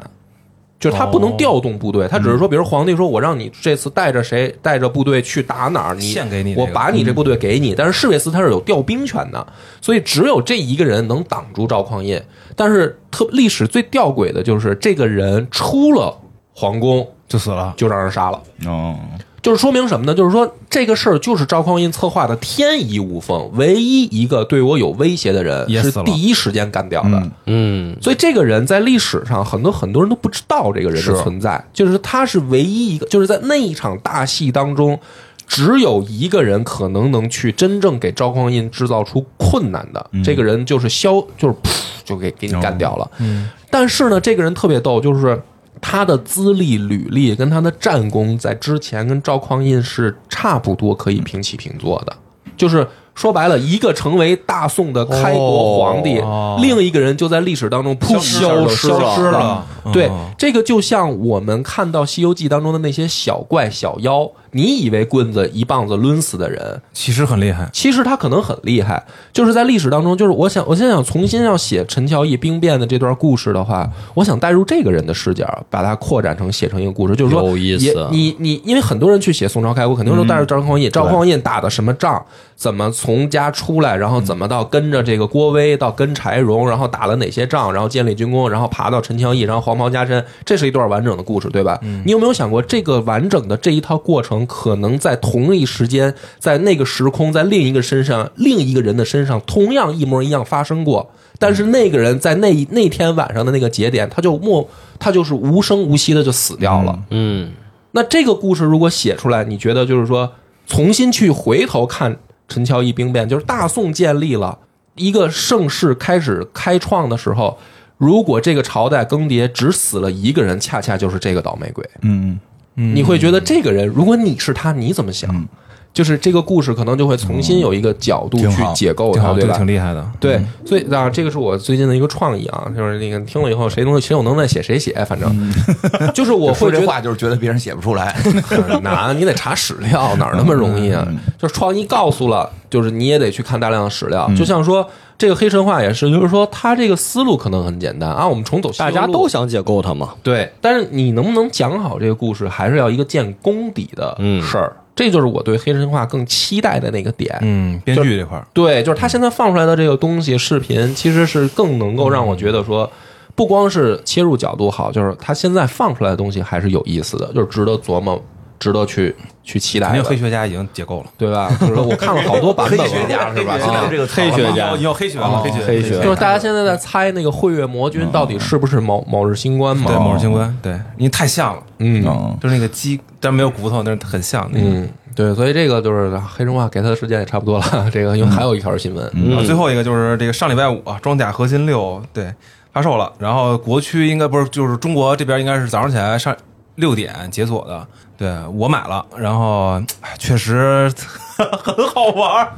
就是他不能调动部队，他只是说，比如皇帝说我让你这次带着谁带着部队去打哪儿，你献给你我把你这部队给你，但是侍卫司他是有调兵权的，所以只有这一个人能挡住赵匡胤。但是特历史最吊诡的就是这个人出了皇宫就死了。就让人杀了。哦，就是说明什么呢？就是说这个事儿就是赵匡胤策划的天衣无缝，唯一一个对我有威胁的人是也死了。第一时间干掉的。嗯。嗯，所以这个人在历史上很多很多人都不知道这个人的存在，就是他是唯一一个，就是在那一场大戏当中，只有一个人可能能去真正给赵匡胤制造出困难的，这个人就是萧，就是噗就给给你干掉了。嗯，但是呢，这个人特别逗，就是他的资历履历跟他的战功在之前跟赵匡胤是差不多可以平起平坐的，就是。说白了，一个成为大宋的开国皇帝，哦。另一个人就在历史当中扑消失消了失了。对哦，这个就像我们看到《西游记》当中的那些小怪小妖，你以为棍子一棒子抡死的人，其实很厉害。其实他可能很厉害，就是在历史当中，就是我想，我现在想重新要写陈乔义兵变的这段故事的话，我想带入这个人的视角，把它扩展成写成一个故事，就是说，有意思。你你，因为很多人去写宋朝开国，肯定都带着赵匡胤，赵匡胤打的什么仗，怎么从家出来，然后怎么到跟着这个郭威到跟柴荣，然后打了哪些仗，然后建立军功，然后爬到陈乔义，然后黄袍加身，这是一段完整的故事，对吧？你有没有想过，这个完整的这一套过程，可能在同一时间，在那个时空，在另一个身上，另一个人的身上，同样一模一样发生过。但是那个人在那那天晚上的那个节点，他就默，他就是无声无息的就死掉了。嗯，那这个故事如果写出来，你觉得就是说，重新去回头看陈乔义兵变，就是大宋建立了一个盛世开始开创的时候，如果这个朝代更迭只死了一个人，恰恰就是这个倒霉鬼。嗯，你会觉得这个人，如果你是他，你怎么想？就是这个故事可能就会重新有一个角度去解构它，对吧挺？厉害的。对，所以啊，这个是我最近的一个创意啊，就是那个听了以后，谁能谁有能耐写谁写，反正 就是我会觉得说这话就是觉得别人写不出来。难，你得查史料，哪儿那么容易啊？就是创意告诉了，就是你也得去看大量的史料。就像说这个黑神话也是，就是说他这个思路可能很简单啊，我们重走大家都想解构它嘛。对，但是你能不能讲好这个故事，还是要一个建功底的嗯事儿。这就是我对黑神话更期待的那个点。嗯，编剧这块儿，对，就是他现在放出来的这个东西，视频其实是更能够让我觉得说，不光是切入角度好，就是他现在放出来的东西还是有意思的，就是值得琢磨，值得去去期待因为，黑学家已经解构了。对吧？就是我看了好多版本了，黑学家是吧？这个黑学家以后黑学了，哦黑学，黑学就是大家现在在猜那个慧月魔君到底是不是某某日星官嘛？对某日星官，对，因为太像了，嗯。嗯，就是那个鸡，但没有骨头，但是很像那个。嗯，对，所以这个就是黑神话给他的时间也差不多了。这个因为还有一条新闻，然后最后一个就是这个上礼拜五啊，装甲核心六对发售了，然后国区应该不是就是中国这边应该是早上起来上六点解锁的，对我买了，然后哎确实 很好玩儿，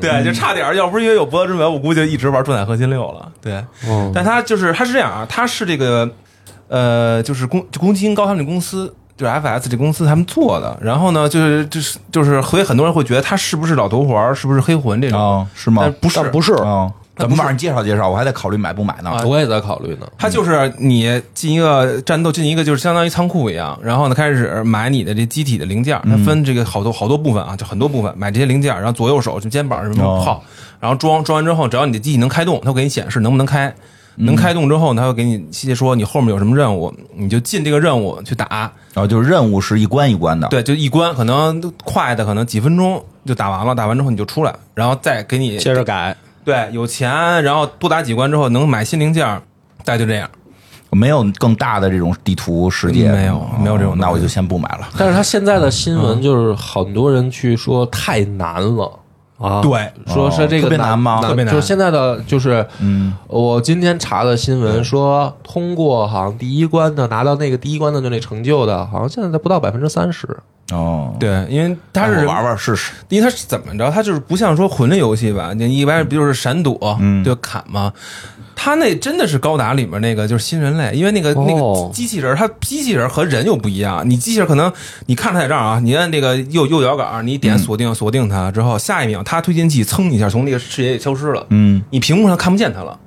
对，就差点儿，要不是因为有博德之门，我估计就一直玩重载核心六了，对，但它就是它是这样啊，它是这个呃，就是宫就宫崎英高他们公司。就是 FS 这公司他们做的，然后呢，就是就是就是，所以很多人会觉得他是不是老头环，是不是黑魂这种？啊，是吗但？不是，不是，啊，怎么晚上介绍介绍？我还得考虑买不买呢。我也在考虑呢。它就是你进一个战斗，进一个就是相当于仓库一样，然后呢开始买你的这机体的零件，它分这个好多好多部分啊，就很多部分，买这些零件，然后左右手就肩膀什么哦炮，然后装装完之后，只要你的机体能开动，它会给你显示能不能开。能开动之后呢，它会给你细节说你后面有什么任务，你就进这个任务去打。然后就是任务是一关一关的。对，就一关，可能快的可能几分钟就打完了，打完之后你就出来，然后再给你接着改。对，有钱，然后多打几关之后能买新零件儿，大概就这样。没有更大的这种地图世界，没有没有这种那我就先不买了。但是他现在的新闻就是很多人去说太难了。啊，对，说是这个特别难吗特别难就是现在的就是，嗯，我今天查的新闻说，通过好像第一关的拿到那个第一关的就那成就的，好像现在才不到百分之三十。哦，对，因为它是玩玩试试。因为它是怎么着？它就是不像说魂类游戏吧，你一般不就是闪躲、嗯就砍吗？它那真的是高达里面那个就是新人类，因为那个、那哦个机器人，它机器人和人又不一样。你机器人可能你看它在这儿啊，你按那个右右摇杆，你点锁定锁定它之后，下一秒它推进器噌一下从那个视野里消失了，嗯，你屏幕上看不见它了，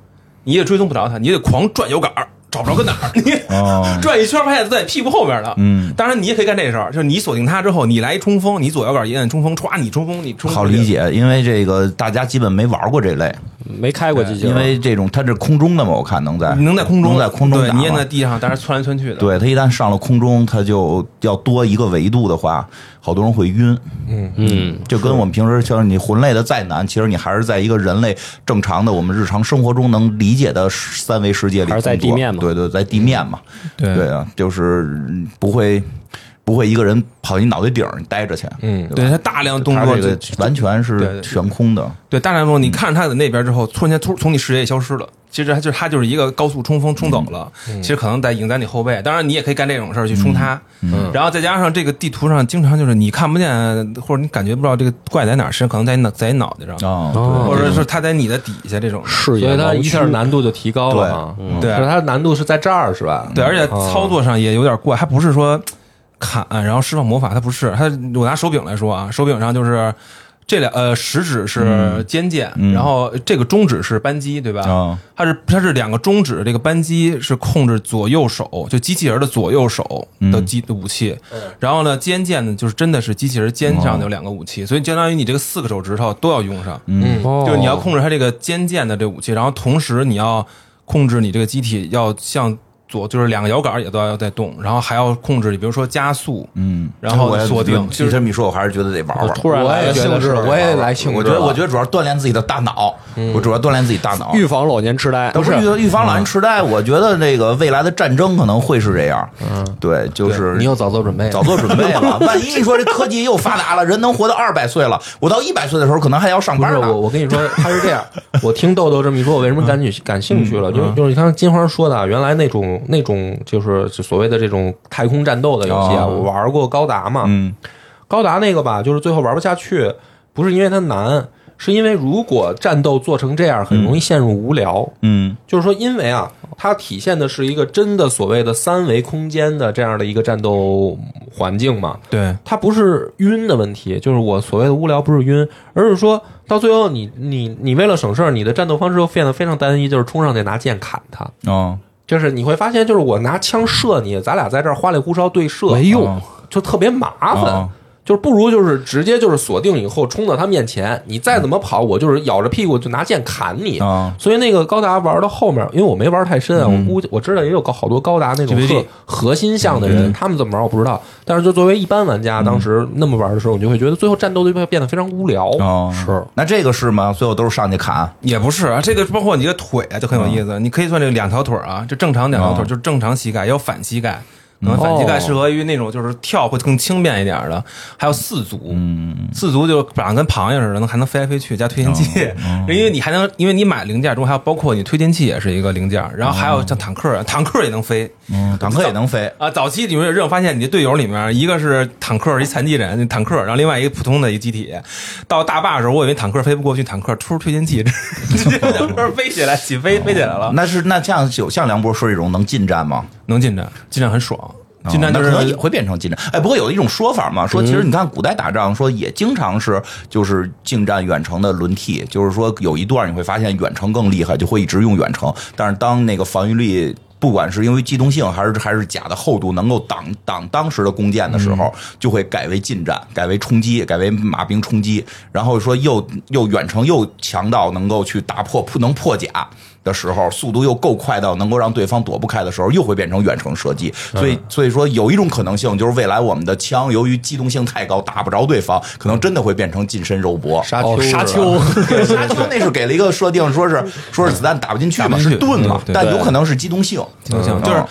你也追踪不着它，你也得狂转摇杆，找不着搁哪儿，你、哦转一圈发现它在屁股后边了。嗯，当然你也可以干这事儿，就是你锁定它之后，你来一冲锋，你左摇杆一按冲锋，歘，你冲锋，你冲好理。解，因为这个大家基本没玩过这类，没开过机器，因为这种它是空中的嘛，我看能在能在空中，能在空中对你也在地上，但是窜来窜去的。对它一旦上了空中，它就要多一个维度的话，好多人会晕。嗯。嗯，就跟我们平时像你魂类的再难，其实你还是在一个人类正常的我们日常生活中能理解的三维世界里还是在地面嘛。对对，在地面嘛。对。对啊，就是嗯不会不会一个人跑你脑袋顶儿待着去。嗯对吧对它大量动作这个完全是悬空的。对大量动作，你看着它在那边之后，突然间突从你视野消失了。其实它就是它就是一个高速冲锋冲走了，其实可能在影在你后背。当然你也可以干这种事儿去冲它，然后再加上这个地图上经常就是你看不见或者你感觉不到这个怪在哪儿，实际上可能在你脑在你脑袋上，啊，哦或者是它在你的底下这种。视野所以它一下难度就提高了嘛。对对就是它难度是在这儿是吧？对，而且操作上也有点怪，还不是说砍然后释放魔法，它不是，它我拿手柄来说啊，手柄上就是这两呃食指是尖键，嗯。然后这个中指是扳机，对吧？啊。它是它是两个中指，这个扳机是控制左右手，就机器人的左右手的机的武器，然后呢尖键呢就是真的是机器人肩上的有两个武器，所以相当于你这个四个手指头都要用上，嗯。哦就是你要控制它这个尖键的这武器，然后同时你要控制你这个机体要向左，就是两个摇杆也都要在动，然后还要控制，比如说加速，嗯，然后锁定就是其实你说，我还是觉得得玩玩。突然我也来了兴致觉得是，我也来兴致了。我觉得，我觉得主要锻炼自己的大脑，我主要锻炼自己大脑。预防老年痴呆，不是预预防老年痴呆，我觉得这个未来的战争可能会是这样。嗯，对，就是你有早做准备，早做准备了。万一你说这科技又发达了，人能活到二百岁了，我到一百岁的时候可能还要上班呢。我，我跟你说，他是这样。我听豆豆这么一说，我为什么感觉感兴趣了？就是就是你看金花说的啊，原来那种那种就是所谓的这种太空战斗的游戏啊，哦我玩过高达嘛。嗯高达那个吧，就是最后玩不下去，不是因为它难，是因为如果战斗做成这样，很容易陷入无聊。嗯就是说，因为啊，它体现的是一个真的所谓的三维空间的这样的一个战斗环境嘛。对它不是晕的问题，就是我所谓的无聊不是晕，而是说到最后你你你为了省事儿，你的战斗方式又变得非常单一，就是冲上去拿剑砍他。哦就是你会发现，就是我拿枪射你，咱俩在这儿花里胡哨对射没用哦就特别麻烦。哦就是不如就是直接就是锁定以后冲到他面前，你再怎么跑，我就是咬着屁股就拿剑砍你。啊所以那个高达玩到后面，因为我没玩太深啊，我估计我知道也有高好多高达那种 GVD 核核心向的人，他们怎么玩我不知道。但是就作为一般玩家，当时那么玩的时候，你就会觉得最后战斗就会变得非常无聊。哦，是那这个是吗？最后都是上去砍。也不是啊，这个包括你的腿啊，就很有意思。你可以算这两条腿啊，就正常两条腿，哦就是正常膝盖，也有反膝盖。可能反膝盖适合于那种就是跳会更轻便一点的，还有四足，嗯四足就长得跟螃蟹似的，能还能飞来飞去，加推进器，因为你还能，因为你买零件中还有包括你推进器也是一个零件，然后还有像坦克，坦克也能飞，嗯，坦克也能飞。啊，早期你们有发现，你的队友里面一个是坦克，一残疾人，坦克，然后另外一个普通的一个机体。到大坝的时候，我以为坦克飞不过去，坦克突推进器，直接把坦克飞起来，起飞飞起来了，那是那像有像梁博说这种能近战吗？能近战，近战很爽，近战就哦那可能也会变成近战。哎，不过有一种说法嘛，说其实你看古代打仗，说也经常是就是近战远程的轮替，就是说有一段你会发现远程更厉害，就会一直用远程，但是当那个防御力。不管是因为机动性还是还是甲的厚度能够挡挡当时的弓箭的时候，就会改为近战，改为冲击，改为马兵冲击，然后说又又远程又强到能够去打破不能破甲，的时候，速度又够快到能够让对方躲不开的时候，又会变成远程射击。所以，所以说有一种可能性就是未来我们的枪由于机动性太高，打不着对方，可能真的会变成近身肉搏。沙丘，哦沙丘，沙丘那是给了一个设定，说是说是子弹打不进去嘛，是盾嘛，但有可能是机动性。机动性嗯就是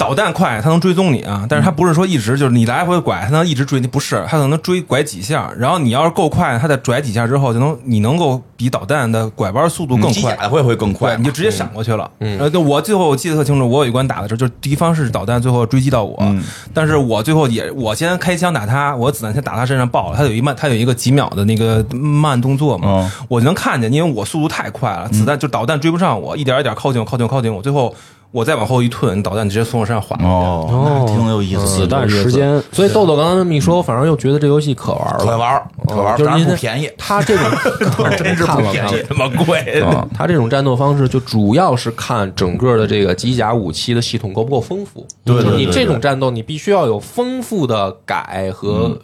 导弹快，它能追踪你啊，但是它不是说一直就是你来回拐，它能一直追你，不是，它可能追拐几下，然后你要是够快，它再拽几下之后，就能你能够比导弹的拐弯速度更快。会会更快？你就直接闪过去了。嗯，呃，对我最后我记得特清楚，我有一关打的时候，就是敌方是导弹，最后追击到我，嗯。但是我最后也我先开枪打他，我子弹先打他身上爆了，他有一慢，他有一个几秒的那个慢动作嘛，嗯我就能看见，因为我速度太快了，子弹就导弹追不上我，一点一点靠近我，靠近我，靠近我，最后我再往后一退，导弹直接从我身上划过去。哦，那挺有意思。子弹时间，所以豆豆刚刚这么一说，我反而又觉得这游戏可玩了。可玩，可玩就是因为然不便宜。它这种 真是不便宜看了这么贵，啊，它这种战斗方式就主要是看整个的这个机甲武器的系统够不够丰富。对对就是你这种战斗，你必须要有丰富的改和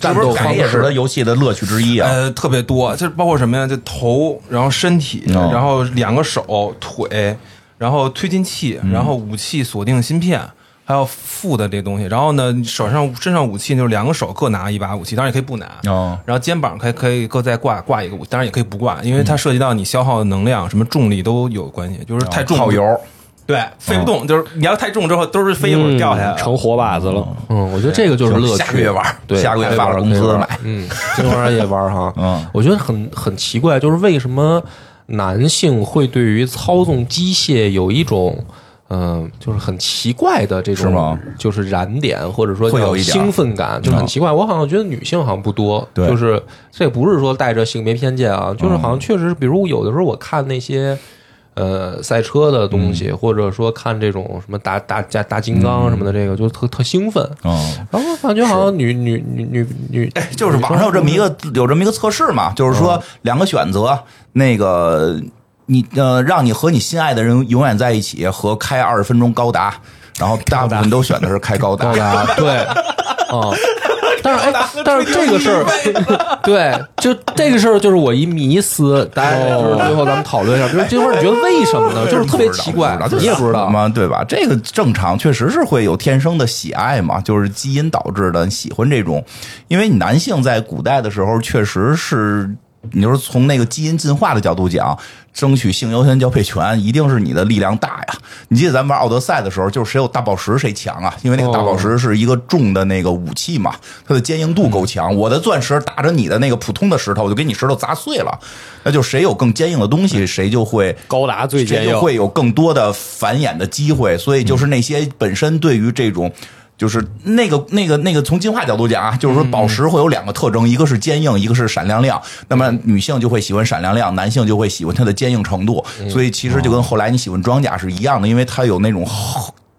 战斗方是改也是它。游戏的乐趣之一啊。呃，特别多，就是包括什么呀？就头，然后身体，哦然后两个手、腿，然后推进器，嗯然后武器锁定芯片，还有副的这东西。然后呢，手上身上武器就是两个手各拿一把武器，当然也可以不拿。哦然后肩膀可以可以各再挂挂一个武器，当然也可以不挂，因为它涉及到你消耗的能量、什么重力都有关系。就是太重耗油，对，飞不动，就是你要太重之后都是飞一会儿掉下来。嗯成活靶子了。嗯，我觉得这个就是乐趣。下个月玩儿对，下个月发了工资买嗯，这玩意儿也玩哈。嗯，我觉得很很奇怪，就是为什么男性会对于操纵机械有一种。嗯，就是很奇怪的这种，是就是燃点或者说会有兴奋感，就很奇怪。我好像觉得女性好像不多，对就是这不是说带着性别偏见啊，就是好像确实，比如有的时候我看那些呃赛车的东西，或者说看这种什么大大大大金刚什么的，这个就特特兴奋。嗯，然后感觉好像女女女女女，哎，就是网上有这么一个有这么一个测试嘛，就是说两个选择，那个你呃，让你和你心爱的人永远在一起，和开二十分钟高达，然后大部分都选的是开高达。高达对，啊、但是哎，但是这个事儿，对，就这个事儿就是我一迷思，大家就是最后咱们讨论一下，就是这块儿你觉得为什么呢？就是特别奇怪你也不知道。吗？对吧？这个正常，确实是会有天生的喜爱嘛，就是基因导致的，喜欢这种。因为你男性在古代的时候，确实是，你就是从那个基因进化的角度讲，争取性优先交配权，一定是你的力量大呀。你记得咱们玩奥德赛的时候，就是谁有大宝石谁强啊，因为那个大宝石是一个重的那个武器嘛，它的坚硬度够强。我的钻石打着你的那个普通的石头，我就给你石头砸碎了。那就谁有更坚硬的东西，谁就会高达最坚硬谁就，会有更多的繁衍的机会。所以就是那些本身对于这种。就是那个、那个、那个，从进化角度讲啊，就是说宝石会有两个特征，一个是坚硬，一个是闪亮亮。那么女性就会喜欢闪亮亮，男性就会喜欢它的坚硬程度。所以其实就跟后来你喜欢装甲是一样的，因为它有那种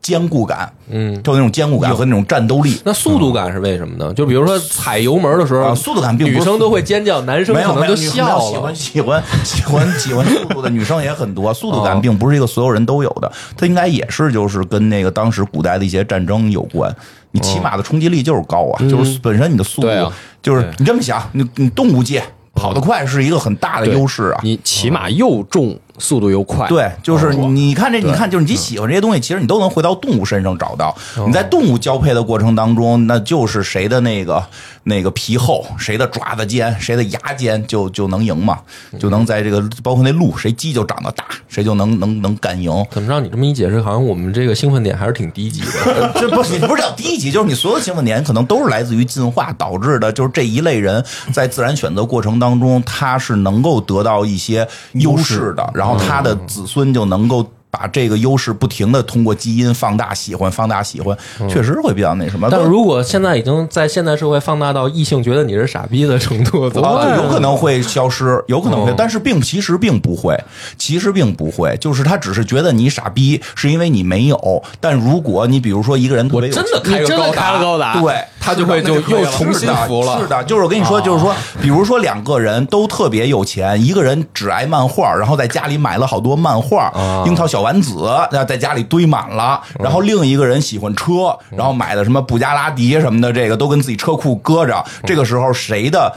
坚固感，嗯，就那种坚固感和那种战斗力。那速度感是为什么呢？就比如说踩油门的时候，啊速度感并不是女生都会尖叫，男生没有可能就笑了喜欢。喜欢 喜欢喜欢速度的女生也很多，速度哦感并不是一个所有人都有的，它应该也是就是跟那个当时古代的一些战争有关。你骑马的冲击力就是高啊，就是本身你的速度啊，就是你这么想，你你动物界跑得快是一个很大的优势啊。你骑马又重，速度又快。对，就是哦你看这，你看就是你喜欢这些东西，其实你都能回到动物身上找到。你在动物交配的过程当中，那就是谁的那个那个皮厚，谁的爪子尖，谁的牙尖，就就能赢嘛，就能在这个包括那鹿，谁鸡就长得大，谁就能能能干赢。怎么让你这么一解释，好像我们这个兴奋点还是挺低级的。这不是你不是叫低级，就是你所有兴奋点可能都是来自于进化导致的，就是这一类人在自然选择过程当中，他是能够得到一些优势的，然后他的子孙就能够。把这个优势不停的通过基因放大、喜欢、放大、喜欢，确实会比较那什么。但如果现在已经在现代社会放大到异性觉得你是傻逼的程度，怎么啊，有可能会消失，有可能会哦，但是并其实并不会，其实并不会，就是他只是觉得你傻逼，是因为你没有。但如果你比如说一个人特别有真的开个高达开了高达，对，他就会就又重新服了是的，就是我跟你说，就是说，比如说两个人都特别有钱，一个人只爱漫画，然后在家里买了好多漫画，樱桃小丸子，然后在家里堆满了，然后另一个人喜欢车，然后买的什么布加拉迪什么的，这个都跟自己车库搁着。这个时候谁的？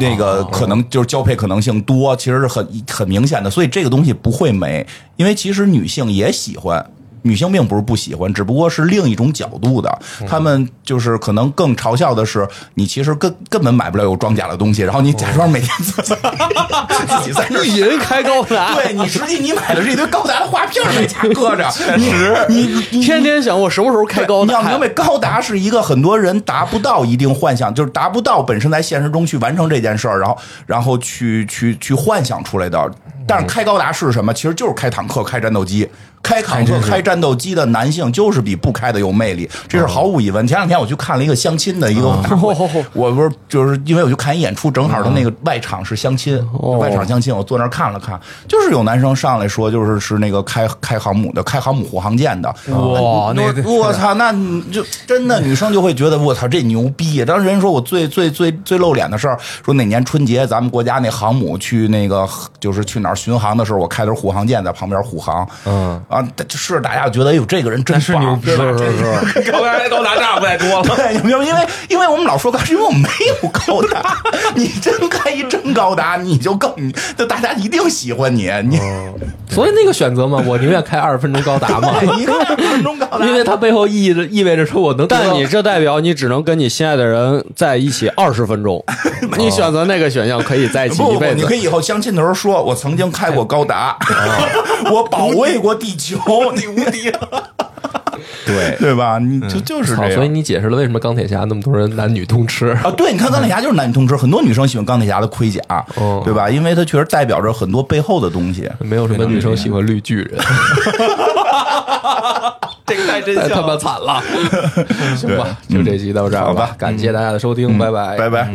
那个可能就是交配可能性多，其实是很很明显的，所以这个东西不会没，因为其实女性也喜欢。女性并不是不喜欢，只不过是另一种角度的。他们就是可能更嘲笑的是，你其实根根本买不了有装甲的东西，然后你假装每天自己自己在意淫 开高达，对你实际你买的是一堆高达的画片儿在家搁着，你你你天天想我什么时候开高达你要明。白，高达是一个很多人达不到一定幻想，就是达不到本身在现实中去完成这件事儿，然后然后去去去幻想出来的。但是开高达是什么？其实就是开坦克、开战斗机。开坦克、开战斗机的男性就是比不开的有魅力，这是毫无疑问。前两天我去看了一个相亲的一个大会，我不是就是因为我去看一演出，正好他那个外场是相亲，外场相亲，我坐那儿看了看，就是有男生上来说，就是是那个开开航母的，开航母护航舰的。哇那我操，那你就真的女生就会觉得我操这牛逼。当时人说我最最最最露脸的事儿，说哪年春节咱们国家那航母去那个就是去哪儿巡航的时候，我开的是护航舰在旁边护航。嗯啊，是大家觉得哎呦这个人真是牛逼，是是是，高达高达那不太多了。明白？因为因为我们老说高，是因为我们没有高达。你真开一真高达，你就更，就大家一定喜欢你。你所以那个选择嘛，我宁愿开二十分钟高达嘛，一个二分钟高达，因为它背后意意味着说我能。但你这代表你只能跟你心爱的人在一起二十分钟，你选择那个选项可以在一起一辈子你可。以以后相亲的时候说，我曾经开过高达，我保卫过地球，你无敌了。对对吧？你就就是这好，样。所以你解释了为什么钢铁侠那么多人男女通吃。啊，对，你看钢铁侠就是男女通吃，很多女生喜欢钢铁侠的盔甲，哦对吧？因为它确实代表着很多背后的东西。没有什么女生喜欢绿巨人，这个太真太他相了。妈惨了。行吧，就这集到这儿好吧感谢大家的收听，拜拜，拜拜。